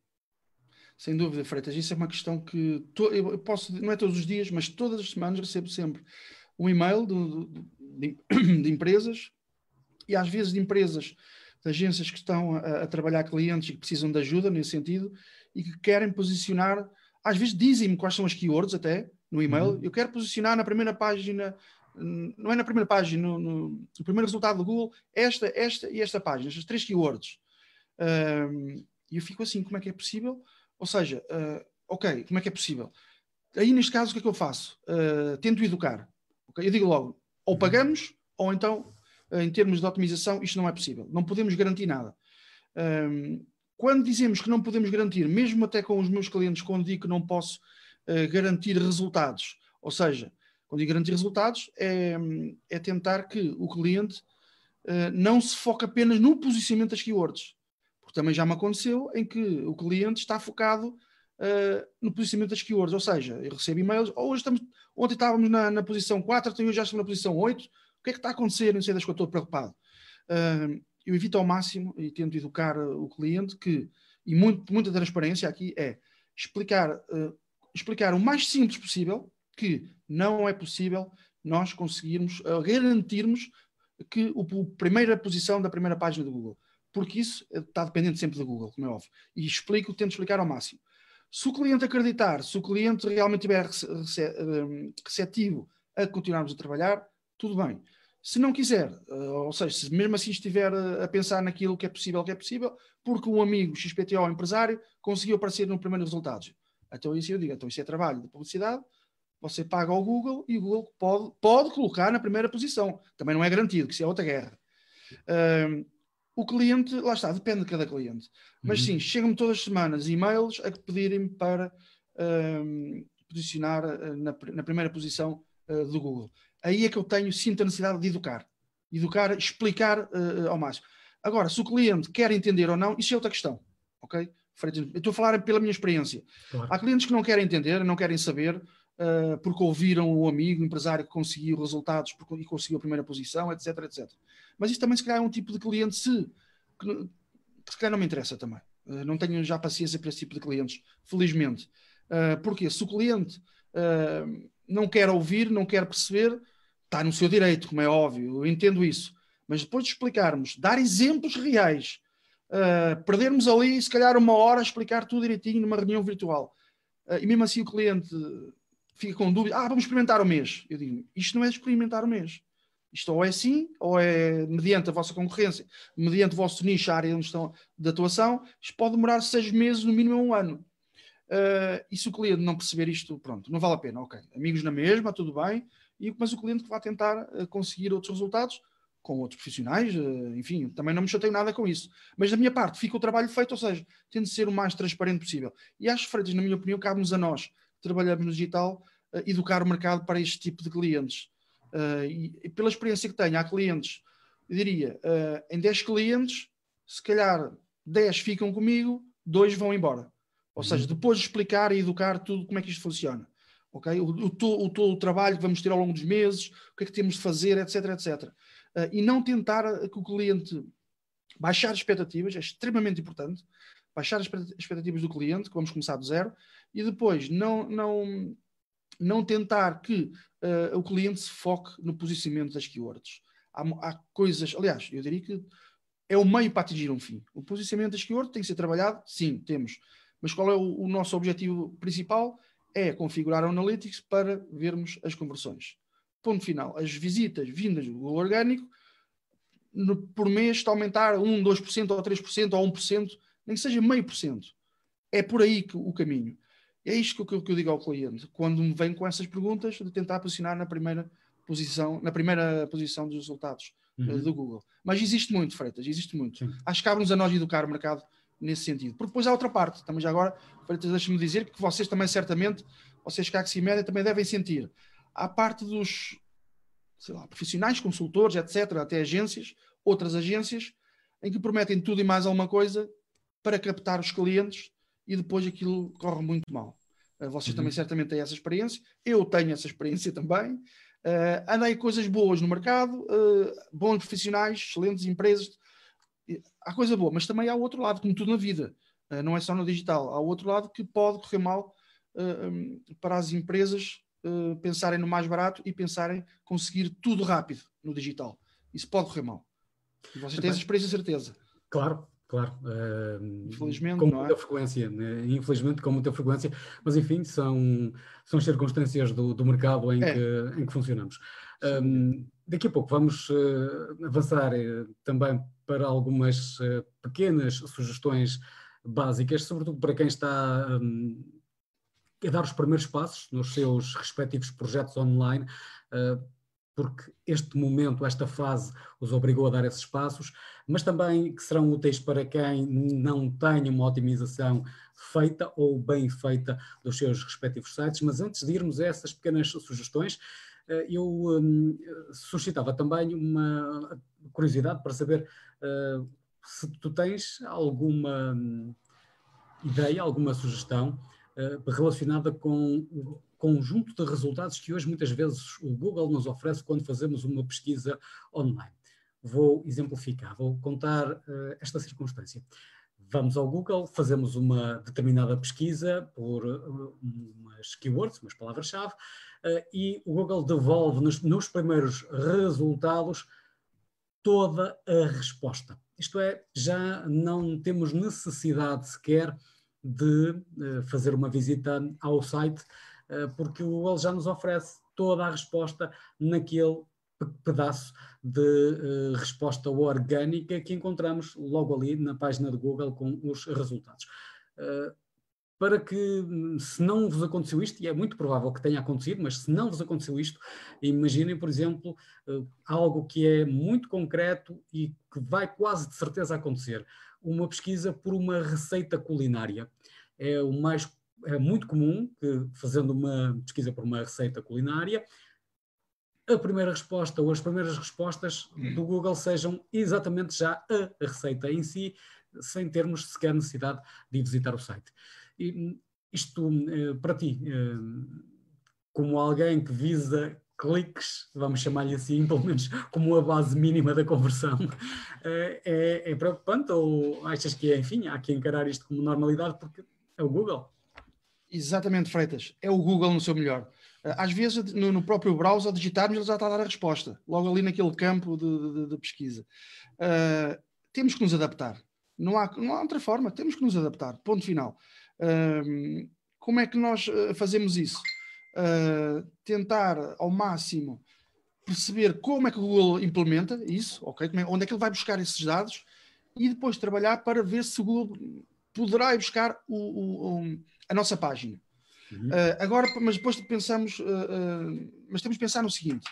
Speaker 2: Sem dúvida, Freitas. Isso é uma questão que to, eu posso, não é todos os dias, mas todas as semanas recebo sempre um e-mail de, de, de empresas e às vezes de empresas, de agências que estão a, a, trabalhar clientes e que precisam de ajuda nesse sentido e que querem posicionar, às vezes dizem-me quais são as keywords até no e-mail, uhum. eu quero posicionar na primeira página, não é na primeira página, no, no, no primeiro resultado do Google, esta, esta e esta página, estas três keywords. Um, e eu fico assim, como é que é possível? Ou seja, uh, ok, como é que é possível? Aí neste caso o que é que eu faço? Uh, tento educar. Okay? Eu digo logo, ou pagamos, ou então em termos de otimização, isto não é possível. Não podemos garantir nada. Quando dizemos que não podemos garantir, mesmo até com os meus clientes, quando digo que não posso uh, garantir resultados, ou seja, quando digo garantir resultados, é, é tentar que o cliente uh, não se foque apenas no posicionamento das keywords. Porque também já me aconteceu em que o cliente está focado uh, no posicionamento das keywords, ou seja, eu recebo e-mails, oh, hoje estamos, ontem estávamos na, na posição 4, então hoje já estamos na posição 8, o que é que está a acontecer? Não sei das que eu estou preocupado. Uh, eu evito ao máximo e tento educar o cliente que, e muito, muita transparência aqui, é explicar, uh, explicar o mais simples possível que não é possível nós conseguirmos uh, garantirmos que o, a primeira posição da primeira página do Google. Porque isso está dependente sempre do Google, como é óbvio. E explico, tento explicar ao máximo. Se o cliente acreditar, se o cliente realmente estiver receptivo a continuarmos a trabalhar, tudo bem. Se não quiser, uh, ou seja, se mesmo assim estiver a, pensar naquilo que é possível, que é possível, porque um amigo XPTO empresário conseguiu aparecer no primeiro resultados. Então isso eu digo, então isso é trabalho de publicidade, você paga ao Google e o Google pode, pode colocar na primeira posição. Também não é garantido, que isso é outra guerra. Uh, o cliente, lá está, depende de cada cliente. Mas uhum. sim, chegam-me todas as semanas e-mails a pedirem-me para uh, posicionar uh, na, na, primeira posição uh, do Google aí é que eu tenho, sinto a necessidade de educar. Educar, explicar uh, ao máximo. Agora, se o cliente quer entender ou não, isso é outra questão. Ok? Eu estou a falar pela minha experiência. Claro. Há clientes que não querem entender, não querem saber, uh, porque ouviram o amigo, o empresário que conseguiu resultados e conseguiu a primeira posição, etc, etc. Mas isso também, se calhar, é um tipo de cliente se, que, que se calhar não me interessa também. Uh, não tenho já paciência para esse tipo de clientes, felizmente. Uh, porque se o cliente uh, não quer ouvir, não quer perceber, está no seu direito, como é óbvio, eu entendo isso. Mas depois de explicarmos, dar exemplos reais, uh, perdermos ali, se calhar, uma hora a explicar tudo direitinho numa reunião virtual, e mesmo assim o cliente fica com dúvida, ah, vamos experimentar o mês. Eu digo, isto não é experimentar o mês. Isto ou é sim, ou é mediante a vossa concorrência, mediante o vosso nicho, a área onde estão de atuação, isto pode demorar seis meses, no mínimo um ano. Uh, e se o cliente não perceber isto, pronto, não vale a pena, ok. Amigos na mesma, tudo bem, e, mas o cliente que vai tentar uh, conseguir outros resultados com outros profissionais, uh, enfim, também não me chateio nada com isso. Mas da minha parte, fica o trabalho feito, ou seja, tendo de ser o mais transparente possível. E acho, Freitas, na minha opinião, cabe-nos a nós, que trabalhamos no digital, educar o mercado para este tipo de clientes. E, e, pela experiência que tenho, há clientes, eu diria, em 10 clientes, se calhar 10 ficam comigo, dois vão embora. Ou seja, uhum. depois de explicar e educar tudo como é que isto funciona ok? O, o, o, todo o trabalho que vamos ter ao longo dos meses, o que é que temos de fazer, etc, etc. Uh, e não tentar que o cliente baixar expectativas, é extremamente importante, baixar as expectativas do cliente, que vamos começar do zero, e depois não, não, não tentar que uh, o cliente se foque no posicionamento das keywords. Há, há, coisas, aliás, eu diria que é o meio para atingir um fim. O posicionamento das keywords tem que ser trabalhado, sim, temos. Mas qual é o, o nosso objetivo principal? é configurar o Analytics para vermos as conversões. Ponto final. As visitas vindas do Google Orgânico, no, por mês, está a aumentar 1, 2% ou 3% ou 1%, nem que seja meio por cento. É por aí que, o caminho. É isto que, que, que eu digo ao cliente, quando me vem com essas perguntas, de tentar posicionar na primeira posição, na primeira posição dos resultados uhum. do Google. Mas existe muito, Freitas, existe muito. Sim. Acho que cabe-nos a nós educar o mercado nesse sentido. Porque depois há outra parte, também já agora, Freitas, deixa-me dizer que vocês também certamente, vocês que a Média também devem sentir. A parte dos lá, profissionais, consultores, etc., até agências, outras agências, em que prometem tudo e mais alguma coisa para captar os clientes e depois aquilo corre muito mal. Uh, vocês uhum. também certamente têm essa experiência, eu tenho essa experiência também. Uh, andei coisas boas no mercado, uh, bons profissionais, excelentes empresas. Há coisa boa, mas também há outro lado, como tudo na vida. Uh, não é só no digital. Há outro lado que pode correr mal um, para as empresas pensarem no mais barato e pensarem conseguir tudo rápido no digital. Isso pode correr mal. E vocês têm essa experiência, certeza.
Speaker 1: Claro, Claro, uh, infelizmente, com muita é? frequência, né? infelizmente com muita frequência, mas enfim, são, são as circunstâncias do, do mercado em, é. que, em que funcionamos. Um, daqui a pouco vamos uh, avançar uh, também para algumas pequenas sugestões básicas, sobretudo para quem está um, a dar os primeiros passos nos seus respectivos projetos online porque este momento, esta fase, os obrigou a dar esses passos, mas também que serão úteis para quem não tenha uma otimização feita ou bem feita dos seus respectivos sites. Mas antes de irmos a essas pequenas sugestões, eh, eu um, suscitava também uma curiosidade para saber uh, se tu tens alguma hum, ideia, alguma sugestão uh, relacionada com conjunto de resultados que hoje muitas vezes o Google nos oferece quando fazemos uma pesquisa online. Vou exemplificar, vou contar uh, esta circunstância. Vamos ao Google, fazemos uma determinada pesquisa por uh, umas keywords, umas palavras-chave, uh, e o Google devolve nos, primeiros resultados toda a resposta. Isto é, já não temos necessidade sequer de fazer uma visita ao site porque o Google já nos oferece toda a resposta naquele pedaço de uh, resposta orgânica que encontramos logo ali na página do Google com os resultados. Uh, para que, se não vos aconteceu isto, e é muito provável que tenha acontecido, mas se não vos aconteceu isto, imaginem, por exemplo, algo que é muito concreto e que vai quase de certeza acontecer: uma pesquisa por uma receita culinária. É o mais é muito comum que, fazendo uma pesquisa por uma receita culinária, a primeira resposta ou as primeiras respostas hum. do Google sejam exatamente já a receita em si, sem termos sequer necessidade de visitar o site. E hum, isto, eh, para ti, eh, como alguém que visa cliques, vamos chamar-lhe assim, pelo menos como a base mínima da conversão, eh, é, é preocupante ou achas que, enfim, há que encarar isto como normalidade porque é o Google?
Speaker 2: Exatamente, Freitas. É o Google no seu melhor. Eh, às vezes, no, no próprio browser, digitarmos, ele já está a dar a resposta, logo ali naquele campo de, de, de pesquisa. Uh, temos que nos adaptar. Não há, não há outra forma, temos que nos adaptar. Ponto final. Uh, como é que nós fazemos isso? Uh, tentar ao máximo perceber como é que o Google implementa isso, ok? É, onde é que ele vai buscar esses dados e depois trabalhar para ver se o Google poderá buscar o, o, o a nossa página. Uhum. Uh, agora, mas depois pensamos, uh, uh, mas temos que pensar no seguinte: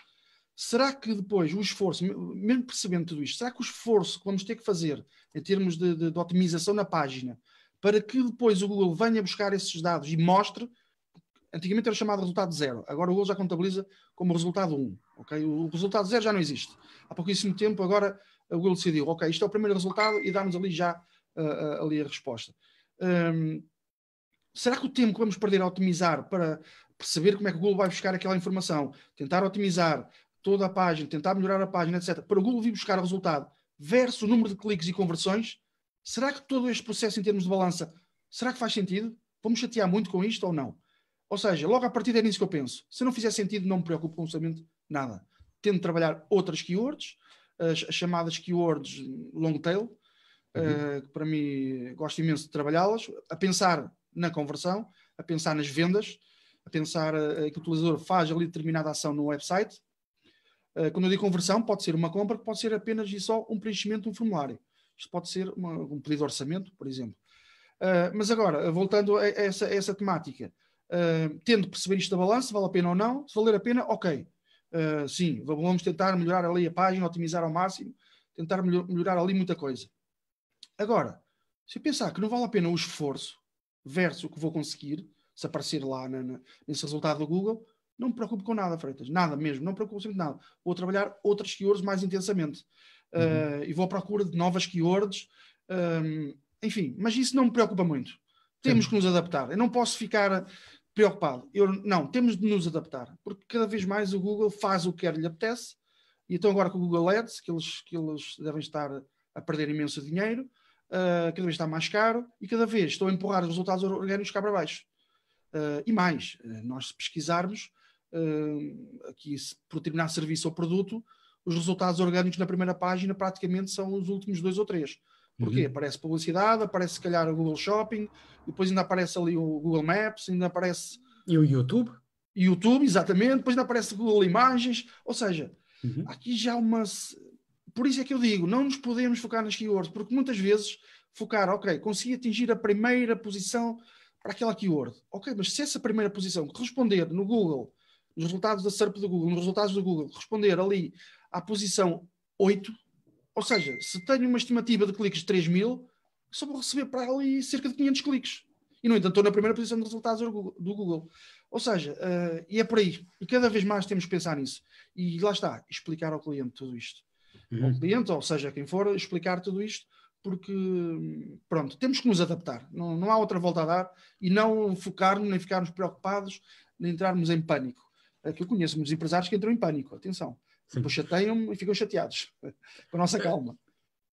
Speaker 2: será que depois o esforço, mesmo percebendo tudo isto, será que o esforço que vamos ter que fazer em termos de, de, de otimização na página para que depois o Google venha buscar esses dados e mostre antigamente era chamado resultado zero, agora o Google já contabiliza como resultado 1. Okay? O resultado zero já não existe. Há pouquíssimo tempo, agora o Google decidiu, ok, isto é o primeiro resultado e dá-nos ali já ali a resposta. Um, será que o tempo que vamos perder a otimizar para perceber como é que o Google vai buscar aquela informação, tentar otimizar toda a página, tentar melhorar a página, etc., para o Google vir buscar o resultado versus o número de cliques e conversões, será que todo este processo em termos de balança, será que faz sentido? Vamos chatear muito com isto ou não? Ou seja, logo a partir é nisso que eu penso. Se não fizer sentido, não me preocupo com absolutamente nada. Tento trabalhar outras keywords, as, as chamadas keywords long tail, uhum. uh, que para mim gosto imenso de trabalhá-las, a pensar na conversão, a pensar nas vendas, a pensar uh, que o utilizador faz ali determinada ação no website. Uh, quando eu digo conversão, pode ser uma compra, pode ser apenas e só um preenchimento de um formulário. Isto pode ser uma, um pedido de orçamento, por exemplo. Uh, mas agora, voltando a essa, a essa temática, tendo perceber isto da balança, vale a pena ou não? Se valer a pena, ok. Sim, vamos tentar melhorar ali a página, otimizar ao máximo, tentar melhorar ali muita coisa. Agora, se eu pensar que não vale a pena o esforço versus o que vou conseguir, se aparecer lá na, na, nesse resultado do Google, não me preocupo com nada, Freitas, nada mesmo, não me preocupo com nada. Vou trabalhar outras keywords mais intensamente uhum. uh, e vou à procura de novas keywords, um, enfim, mas isso não me preocupa muito. Temos Sim. que nos adaptar. Eu não posso ficar preocupado. Eu, não, temos de nos adaptar, porque cada vez mais o Google faz o que quer lhe apetece, e então agora com o Google Ads, que eles, que eles devem estar a perder imenso dinheiro, uh, cada vez está mais caro, e cada vez estão a empurrar os resultados orgânicos cá para baixo. Uh, e mais, uh, nós se pesquisarmos, aqui por determinado serviço ou produto, os resultados orgânicos na primeira página praticamente são os últimos dois ou três. Porquê? Uhum. Aparece publicidade, aparece se calhar o Google Shopping, depois ainda aparece ali o Google Maps, ainda aparece.
Speaker 1: E o YouTube?
Speaker 2: YouTube, exatamente, depois ainda aparece Google Imagens, ou seja, uhum. aqui já há uma. Por isso é que eu digo, não nos podemos focar nas keywords, porque muitas vezes focar, ok, consegui atingir a primeira posição para aquela keyword. Ok, mas se essa primeira posição corresponder no Google, nos resultados da SERP do Google, nos resultados do Google, corresponder ali à posição 8, ou seja, se tenho uma estimativa de cliques de 3 mil, só vou receber para ali cerca de 500 cliques. E, no entanto, estou na primeira posição de resultados do Google. Ou seja, uh, e é por aí. E cada vez mais temos que pensar nisso. E lá está, explicar ao cliente tudo isto. Uhum. Ao cliente, ou seja, quem for, explicar tudo isto, porque, pronto, temos que nos adaptar. Não, não há outra volta a dar e não focarmos, nem ficarmos preocupados, nem entrarmos em pânico. É que eu conheço muitos empresários que entram em pânico, atenção. Depois chateiam e ficam chateados com a nossa é, calma.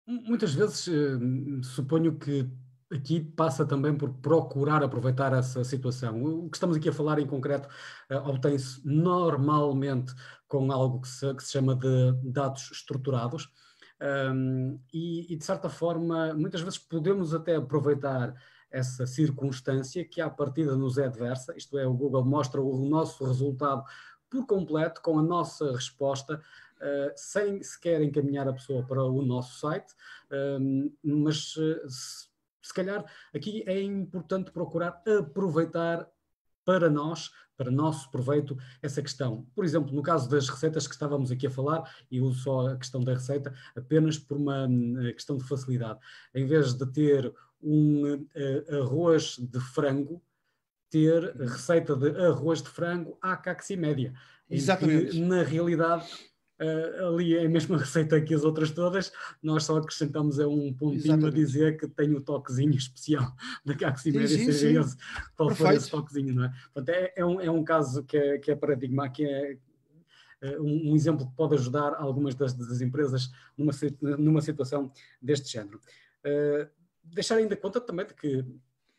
Speaker 1: Muitas vezes eh, suponho que aqui passa também por procurar aproveitar essa situação. O que estamos aqui a falar em concreto uh, obtém-se normalmente com algo que se, que se, chama de dados estruturados. Um, e, e, de certa forma, muitas vezes podemos até aproveitar essa circunstância que à partida nos é adversa, isto é, o Google mostra o nosso resultado por completo com a nossa resposta, uh, sem sequer encaminhar a pessoa para o nosso site, uh, mas se, se calhar aqui é importante procurar aproveitar para nós, para nosso proveito, essa questão. Por exemplo, no caso das receitas que estávamos aqui a falar, e uso só a questão da receita apenas por uma questão de facilidade. Em vez de ter um uh, arroz de frango, ter receita de arroz de frango à caximédia.
Speaker 2: Exatamente.
Speaker 1: Que, na realidade, uh, ali é a mesma receita que as outras todas, nós só acrescentamos é um pontinho Exatamente. a dizer que tem o toquezinho especial da sim, seja sim. esse qual Perfeito. for esse toquezinho, não é? Portanto, é, é, um, é um caso que é, que é paradigma, que é uh, um, um, exemplo que pode ajudar algumas das, das empresas numa, numa situação deste género. Uh, deixar ainda conta também de que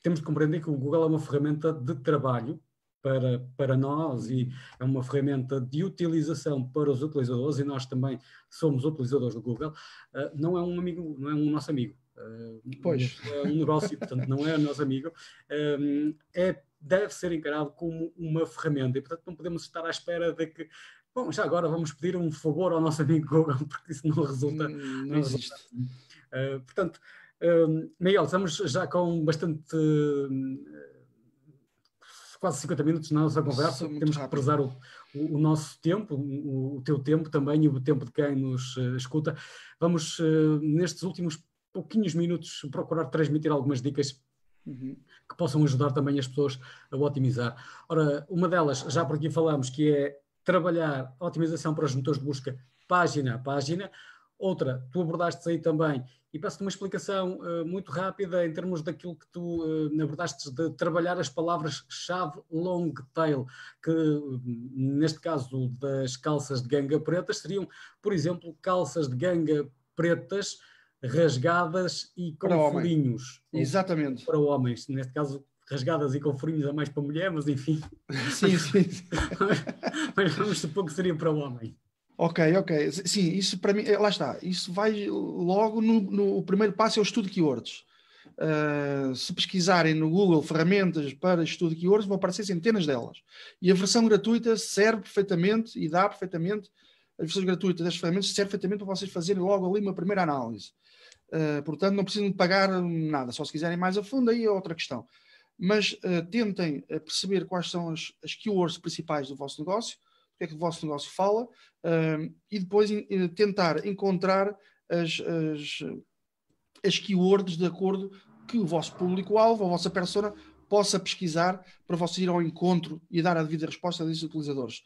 Speaker 1: temos de compreender que o Google é uma ferramenta de trabalho para, para nós e é uma ferramenta de utilização para os utilizadores e nós também somos utilizadores do Google, uh, não é um amigo, não é um nosso amigo. Uh,
Speaker 2: pois.
Speaker 1: É um negócio, portanto, não é o nosso amigo. Um, é, deve ser encarado como uma ferramenta e, portanto, não podemos estar à espera de que Bom, já agora vamos pedir um favor ao nosso amigo Google, porque isso não resulta.
Speaker 2: Não, não existe.
Speaker 1: Uh, portanto, Miguel, estamos já com bastante. Uh, quase 50 minutos na nossa conversa. Temos rápido. que prezar o, o, o nosso tempo, o, o, teu tempo também e o tempo de quem nos uh, escuta. Vamos, uh, nestes últimos pouquinhos minutos, procurar transmitir algumas dicas uhum. que possam ajudar também as pessoas a otimizar. Ora, uma delas, já por aqui falamos, que é trabalhar a otimização para os motores de busca página a página. Outra, tu abordaste aí também, e peço-te uma explicação uh, muito rápida em termos daquilo que tu uh, abordaste de trabalhar as palavras-chave long tail, que neste caso das calças de ganga pretas seriam, por exemplo, calças de ganga pretas rasgadas e com para furinhos.
Speaker 2: Exatamente.
Speaker 1: Para homens, neste caso rasgadas e com furinhos a mais para mulher, mas enfim.
Speaker 2: Sim, sim. sim.
Speaker 1: mas, mas vamos supor que seria para o homem.
Speaker 2: Ok, ok. Sim, isso para mim, eh, lá está. Isso vai logo no, no primeiro passo é o estudo de keywords. Uh, se pesquisarem no Google ferramentas para estudo de keywords, vão aparecer centenas delas. E a versão gratuita serve perfeitamente e dá perfeitamente, as versões gratuitas das ferramentas serve perfeitamente para vocês fazerem logo ali uma primeira análise. Uh, portanto, não precisam de pagar nada. Só se quiserem mais a fundo, aí é outra questão. Mas uh, tentem perceber quais são as, as keywords principais do vosso negócio que é que o vosso negócio fala, uh, e depois in, tentar encontrar as, as, as keywords de acordo que o vosso público-alvo, a vossa persona, possa pesquisar para você ir ao encontro e dar a devida resposta a esses utilizadores.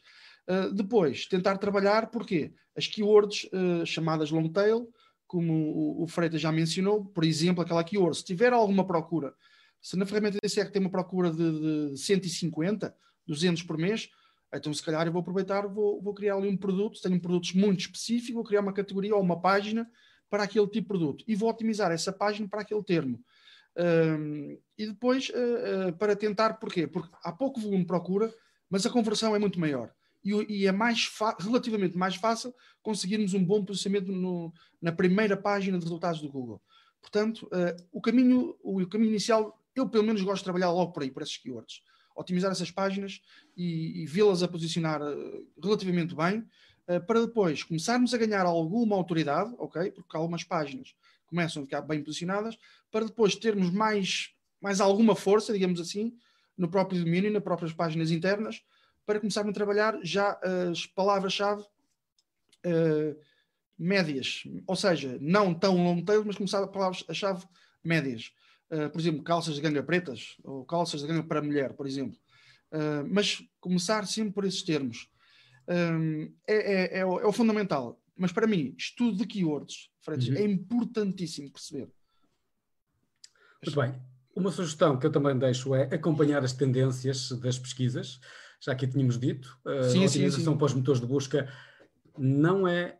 Speaker 2: Uh, depois, tentar trabalhar, porquê? As keywords uh, chamadas long tail, como o, o Freitas já mencionou, por exemplo, aquela keyword, se tiver alguma procura, se na ferramenta DCR tem uma procura de, de 150, 200 por mês, então se calhar eu vou aproveitar, vou, vou criar ali um produto, tenho um produto muito específico, vou criar uma categoria ou uma página para aquele tipo de produto e vou otimizar essa página para aquele termo. Um, e depois, uh, uh, para tentar, porquê? Porque há pouco volume de procura, mas a conversão é muito maior. E, e é mais relativamente mais fácil conseguirmos um bom posicionamento no, na primeira página de resultados do Google. Portanto, uh, o, caminho, o, o, caminho inicial, eu pelo menos gosto de trabalhar logo por aí, por esses keywords. Otimizar essas páginas e, e vê-las a posicionar relativamente bem, para depois começarmos a ganhar alguma autoridade, ok? Porque algumas páginas começam a ficar bem posicionadas, para depois termos mais, mais alguma força, digamos assim, no próprio domínio, nas próprias páginas internas, para começarmos a trabalhar já as palavras-chave uh, médias, ou seja, não tão long tail, mas começar a palavras-chave médias. Uh, por exemplo, calças de ganga pretas, ou calças de ganga para mulher, por exemplo. Uh, mas começar sempre por esses termos. é, é, é, o, é, o, fundamental. Mas para mim, estudo de keywords, Fred, uhum. é importantíssimo perceber.
Speaker 1: Muito bem. Uma sugestão que eu também deixo é acompanhar as tendências das pesquisas, já que tínhamos dito. A sim, otimização sim, para os motores de busca não é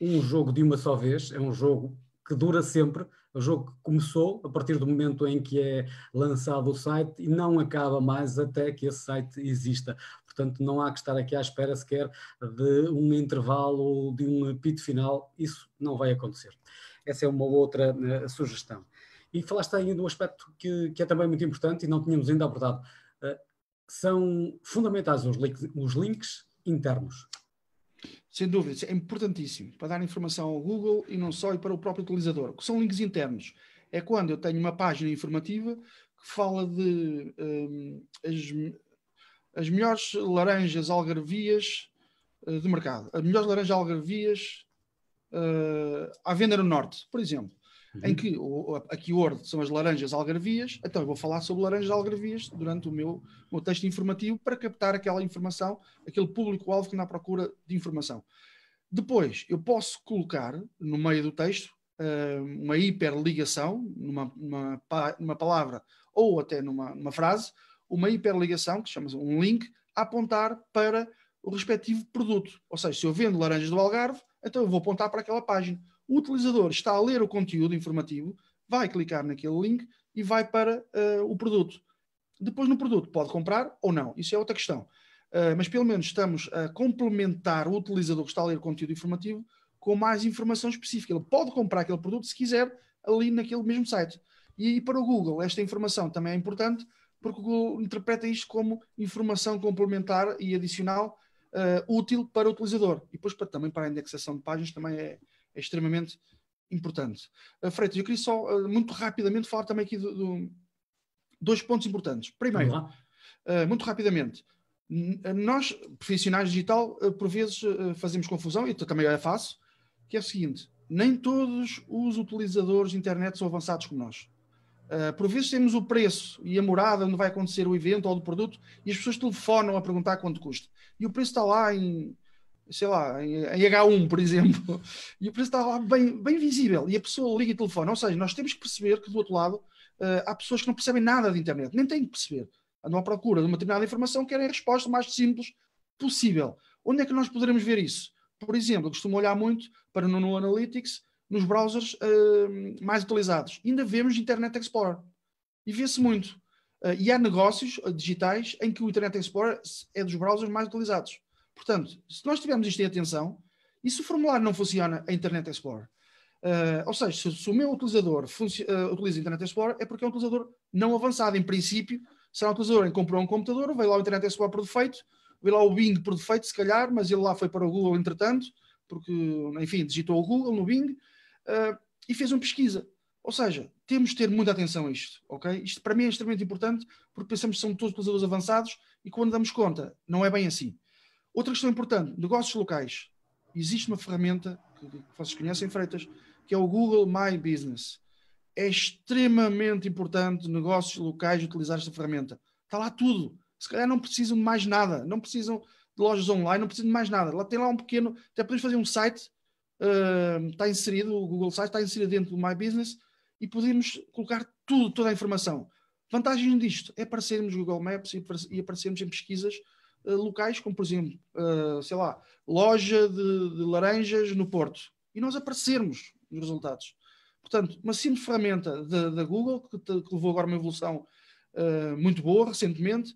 Speaker 1: um jogo de uma só vez, é um jogo que dura sempre. Um jogo começou a partir do momento em que é lançado o site e não acaba mais até que esse site exista. Portanto, não há que estar aqui à espera sequer de um intervalo ou de um pito final. Isso não vai acontecer. Essa é uma outra uh, sugestão. E falaste ainda de um aspecto que, que, é também muito importante e não tínhamos ainda abordado, uh, são fundamentais os links, os links internos.
Speaker 2: Sem dúvida, é importantíssimo para dar informação ao Google e não só e para o próprio utilizador. que são links internos? É quando eu tenho uma página informativa que fala de um, as, as melhores laranjas algarvias uh, de mercado, as melhores laranjas algarvias uh, à venda no norte, por exemplo uhum. em que o, a keyword são as laranjas algarvias, então eu vou falar sobre laranjas algarvias durante o meu, meu texto informativo para captar aquela informação, aquele público-alvo que está à procura de informação. Depois, eu posso colocar no meio do texto uh, uma hiperligação, numa, numa, numa, palavra ou até numa, numa frase, uma hiperligação, que chama-se um link, a apontar para o respectivo produto. Ou seja, se eu vendo laranjas do Algarve, então eu vou apontar para aquela página. O utilizador está a ler o conteúdo informativo, vai clicar naquele link e vai para uh, o produto. Depois no produto pode comprar ou não, isso é outra questão. Uh, mas pelo menos estamos a complementar o utilizador que está a ler conteúdo informativo com mais informação específica. Ele pode comprar aquele produto se quiser ali naquele mesmo site. E para o Google esta informação também é importante porque o Google interpreta isto como informação complementar e adicional uh, útil para o utilizador. E depois para, também para a indexação de páginas também é, é extremamente importante. Uh, Freitas, eu queria só uh, muito rapidamente falar também aqui de, de dois pontos importantes. Primeiro, uh, muito rapidamente, nós, profissionais digital, por vezes fazemos confusão, e também é fácil, que é o seguinte: nem todos os utilizadores de internet são avançados como nós. Por vezes temos o preço e a morada onde vai acontecer o evento ou do produto e as pessoas telefonam a perguntar quanto custa. E o preço está lá em sei lá, em, H1, por exemplo, e o preço está lá bem, bem visível, e a pessoa liga e telefona. Ou seja, nós temos que perceber que do outro lado uh, há pessoas que não percebem nada de internet, nem têm que perceber. Andam à procura de uma determinada informação, querem a resposta mais simples possível. Onde é que nós poderemos ver isso? Por exemplo, eu costumo olhar muito para no, no Analytics, nos browsers uh, mais utilizados. Ainda vemos Internet Explorer. E vê-se muito. Uh, e há negócios digitais em que o Internet Explorer é dos browsers mais utilizados. Portanto, se nós tivermos isto em atenção, e se o formulário não funciona a Internet Explorer, uh, ou seja, se, se, o meu utilizador uh, utiliza Internet Explorer, é porque é um utilizador não avançado. Em princípio, será um utilizador que comprou um computador, veio lá o Internet Explorer por defeito, veio lá o Bing por defeito, se calhar, mas ele lá foi para o Google entretanto, porque, enfim, digitou o Google no Bing uh, e fez uma pesquisa. Ou seja, temos de ter muita atenção a isto, ok? Isto para mim é extremamente importante porque pensamos que são todos utilizadores avançados e quando damos conta, não é bem assim. Outra questão importante: negócios locais. Existe uma ferramenta que, vocês conhecem, Freitas, que é o Google My Business. É extremamente importante negócios locais utilizar esta ferramenta. Está lá tudo. Se calhar não precisam de mais nada, não precisam de lojas online, não precisam de mais nada. Lá tem lá um pequeno, até podemos fazer um site, uh, está inserido, o Google Site está inserido dentro do My Business e podemos colocar tudo, toda a informação. Vantagem disto é aparecermos no Google Maps e aparecermos em pesquisas locais, como por exemplo, uh, sei lá, loja de, de, laranjas no Porto, e nós aparecermos nos resultados. Portanto, uma simples ferramenta da Google, que, que, levou agora uma evolução uh, muito boa recentemente,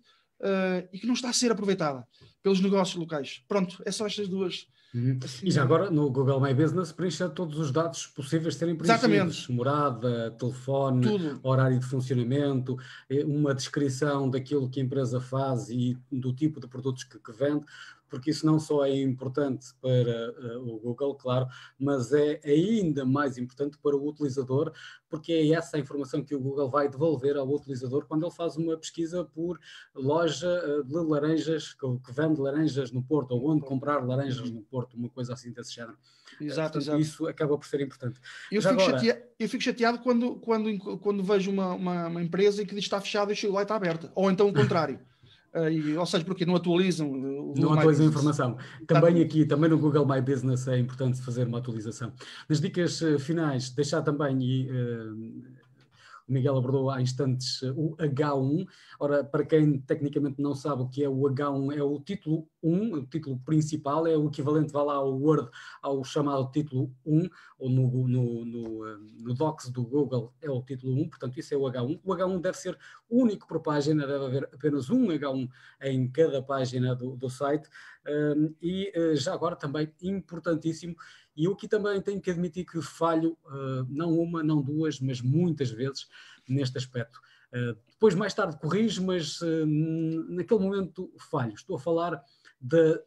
Speaker 2: e que não está a ser aproveitada pelos negócios locais. Pronto, é só estas duas
Speaker 1: Uhum. E já agora no Google My Business preencha todos os dados possíveis de serem preenchidos. Exatamente. Morada, telefone, Tudo. horário de funcionamento, eh, uma descrição daquilo que a empresa faz e do tipo de produtos que, que vende porque isso não só é importante para uh, o Google, claro, mas é ainda mais importante para o utilizador, porque é essa a informação que o Google vai devolver ao utilizador quando ele faz uma pesquisa por loja uh, de laranjas, que, vende laranjas no Porto, ou onde comprar laranjas no Porto, uma coisa assim desse género.
Speaker 2: Exato,
Speaker 1: uh,
Speaker 2: exato.
Speaker 1: Isso acaba por ser importante.
Speaker 2: Eu, fico, agora... chateado, eu fico, chateado, quando, quando, quando vejo uma, uma, uma empresa em que diz que está fechada e chego lá e está aberta, ou então o contrário. Uh, e, ou seja, porque não atualizam
Speaker 1: o Não atualizam a informação. Também aqui, também no Google My Business é importante fazer uma atualização. Nas dicas uh, finais, deixar também e Miguel abordou há instantes eh, o H1. Ora, para quem tecnicamente não sabe o que é o H1, é o título 1, o título principal, é o equivalente, vá lá, ao Word, ao chamado título 1, ou no, no, no, eh, no Docs do Google é o título 1, portanto isso é o H1. O H1 deve ser único por página, deve haver apenas um H1 em cada página do, do site. Um, e uh, já agora também importantíssimo, e eu aqui também tenho que admitir que falho, uh, não uma, não duas, mas muitas vezes neste aspecto. Uh, depois, mais tarde, corrijo, mas naquele momento falho. Estou a falar da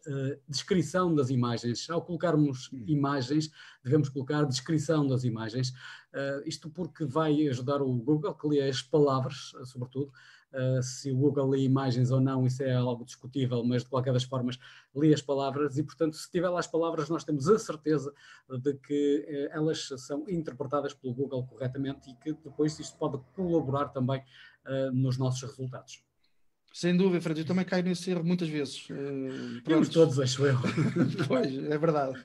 Speaker 1: descrição das imagens. Ao colocarmos hum. imagens, devemos colocar descrição das imagens. isto porque vai ajudar o Google, que lê as palavras, sobretudo, Uh, se o Google lê imagens ou não, isso é algo discutível, mas de qualquer das formas lê as palavras e, portanto, se tiver lá as palavras, nós temos a certeza de que uh, elas são interpretadas pelo Google corretamente e que depois isto pode colaborar também uh, nos nossos resultados.
Speaker 2: Sem dúvida, Fred, eu também caio nesse erro muitas vezes.
Speaker 1: Uh, Temos todos, acho eu.
Speaker 2: pois, é verdade.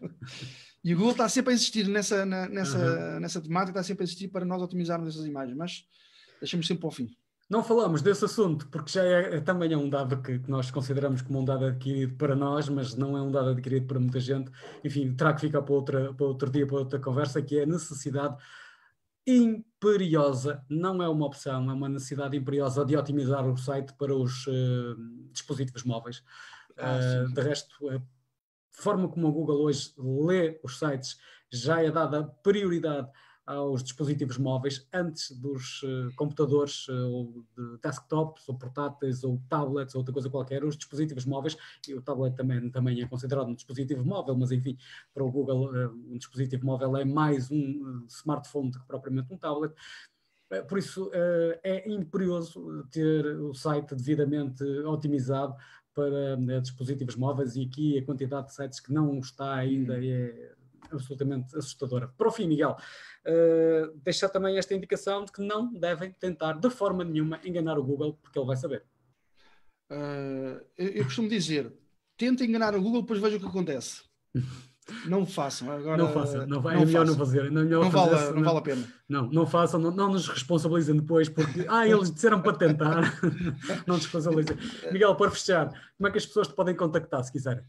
Speaker 2: E o Google está sempre a existir nessa, na, nessa, uhum. nessa temática, está sempre a existir para nós otimizarmos essas imagens, mas deixamos sempre para o fim.
Speaker 1: Não falamos desse assunto porque já é, é também é um dado que, que, nós consideramos como um dado adquirido para nós, mas não é um dado adquirido para muita gente. Enfim, terá que ficar para, outra, para outro dia, para outra conversa, que é a necessidade imperiosa, não é uma opção, é uma necessidade imperiosa de otimizar o site para os uh, dispositivos móveis. Ah, uh, de resto, a forma como a Google hoje lê os sites já é dada prioridade aos dispositivos móveis antes dos uh, computadores uh, ou de desktops ou portáteis ou tablets ou outra coisa qualquer, os dispositivos móveis, e o tablet também, também é considerado um dispositivo móvel, mas enfim, para o Google uh, um dispositivo móvel é mais um smartphone do que propriamente um tablet. Por isso é imperioso ter o site devidamente otimizado para dispositivos móveis e aqui a quantidade de sites que não está ainda uhum. é absolutamente assustadora. Para o fim, Miguel, uh, deixar também esta indicação de que não devem tentar de forma nenhuma enganar o Google, porque ele vai saber.
Speaker 2: Uh, eu, eu, costumo dizer, tentem enganar o Google, depois vejam o que acontece. Não façam. Agora,
Speaker 1: não façam. Não, não é melhor façam. não fazer. Não, é
Speaker 2: não, vale, não, não, vale a pena.
Speaker 1: Não, não façam. Não, não nos responsabilizem depois, porque ah, eles disseram para tentar. não nos responsabilizem. Miguel, para fechar, como é que as pessoas te podem contactar se quiserem?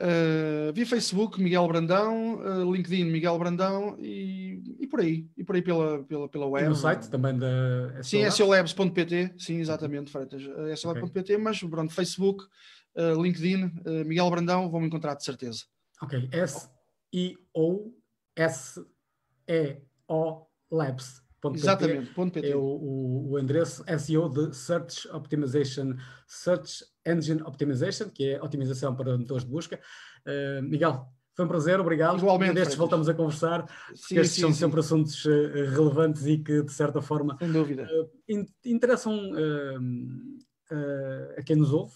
Speaker 2: Uh, via Facebook, Miguel Brandão, uh, LinkedIn, Miguel Brandão e, e por aí, e por aí pela, pela, pela web. E
Speaker 1: no site também da
Speaker 2: SO Sim, solabs.pt, sim, exatamente, Freitas, uh, solabs.pt, okay. mas pronto, Facebook, uh, LinkedIn, Miguel Brandão, vão me encontrar de certeza.
Speaker 1: Ok, S-I-O S-E-O Labs.
Speaker 2: Exatamente, .pt.
Speaker 1: É o, o, o, endereço SEO de Search Optimization, Search Engine Optimization, que é otimização para motores de busca. Uh, Miguel, foi um prazer, obrigado.
Speaker 2: Igualmente.
Speaker 1: destes voltamos a conversar, porque sim, estes sim, são sim. sempre assuntos uh, relevantes e que, de certa forma,
Speaker 2: Sem dúvida.
Speaker 1: Uh, interessam a quem nos ouve,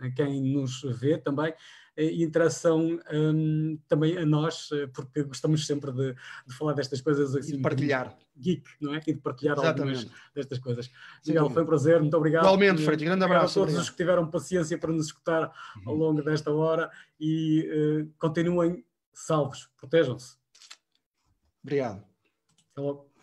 Speaker 1: a quem nos vê também e interação um, também a nós, porque gostamos sempre de, de falar destas coisas assim.
Speaker 2: E de partilhar.
Speaker 1: Geek, não é? E de partilhar Exatamente. algumas destas coisas. Miguel, foi um prazer, muito obrigado.
Speaker 2: Igualmente, Fred, grande abraço.
Speaker 1: a todos obrigado. os que tiveram paciência para nos escutar ao uhum. longo desta hora e uh, continuem salvos, protejam-se.
Speaker 2: Obrigado.
Speaker 1: Até logo.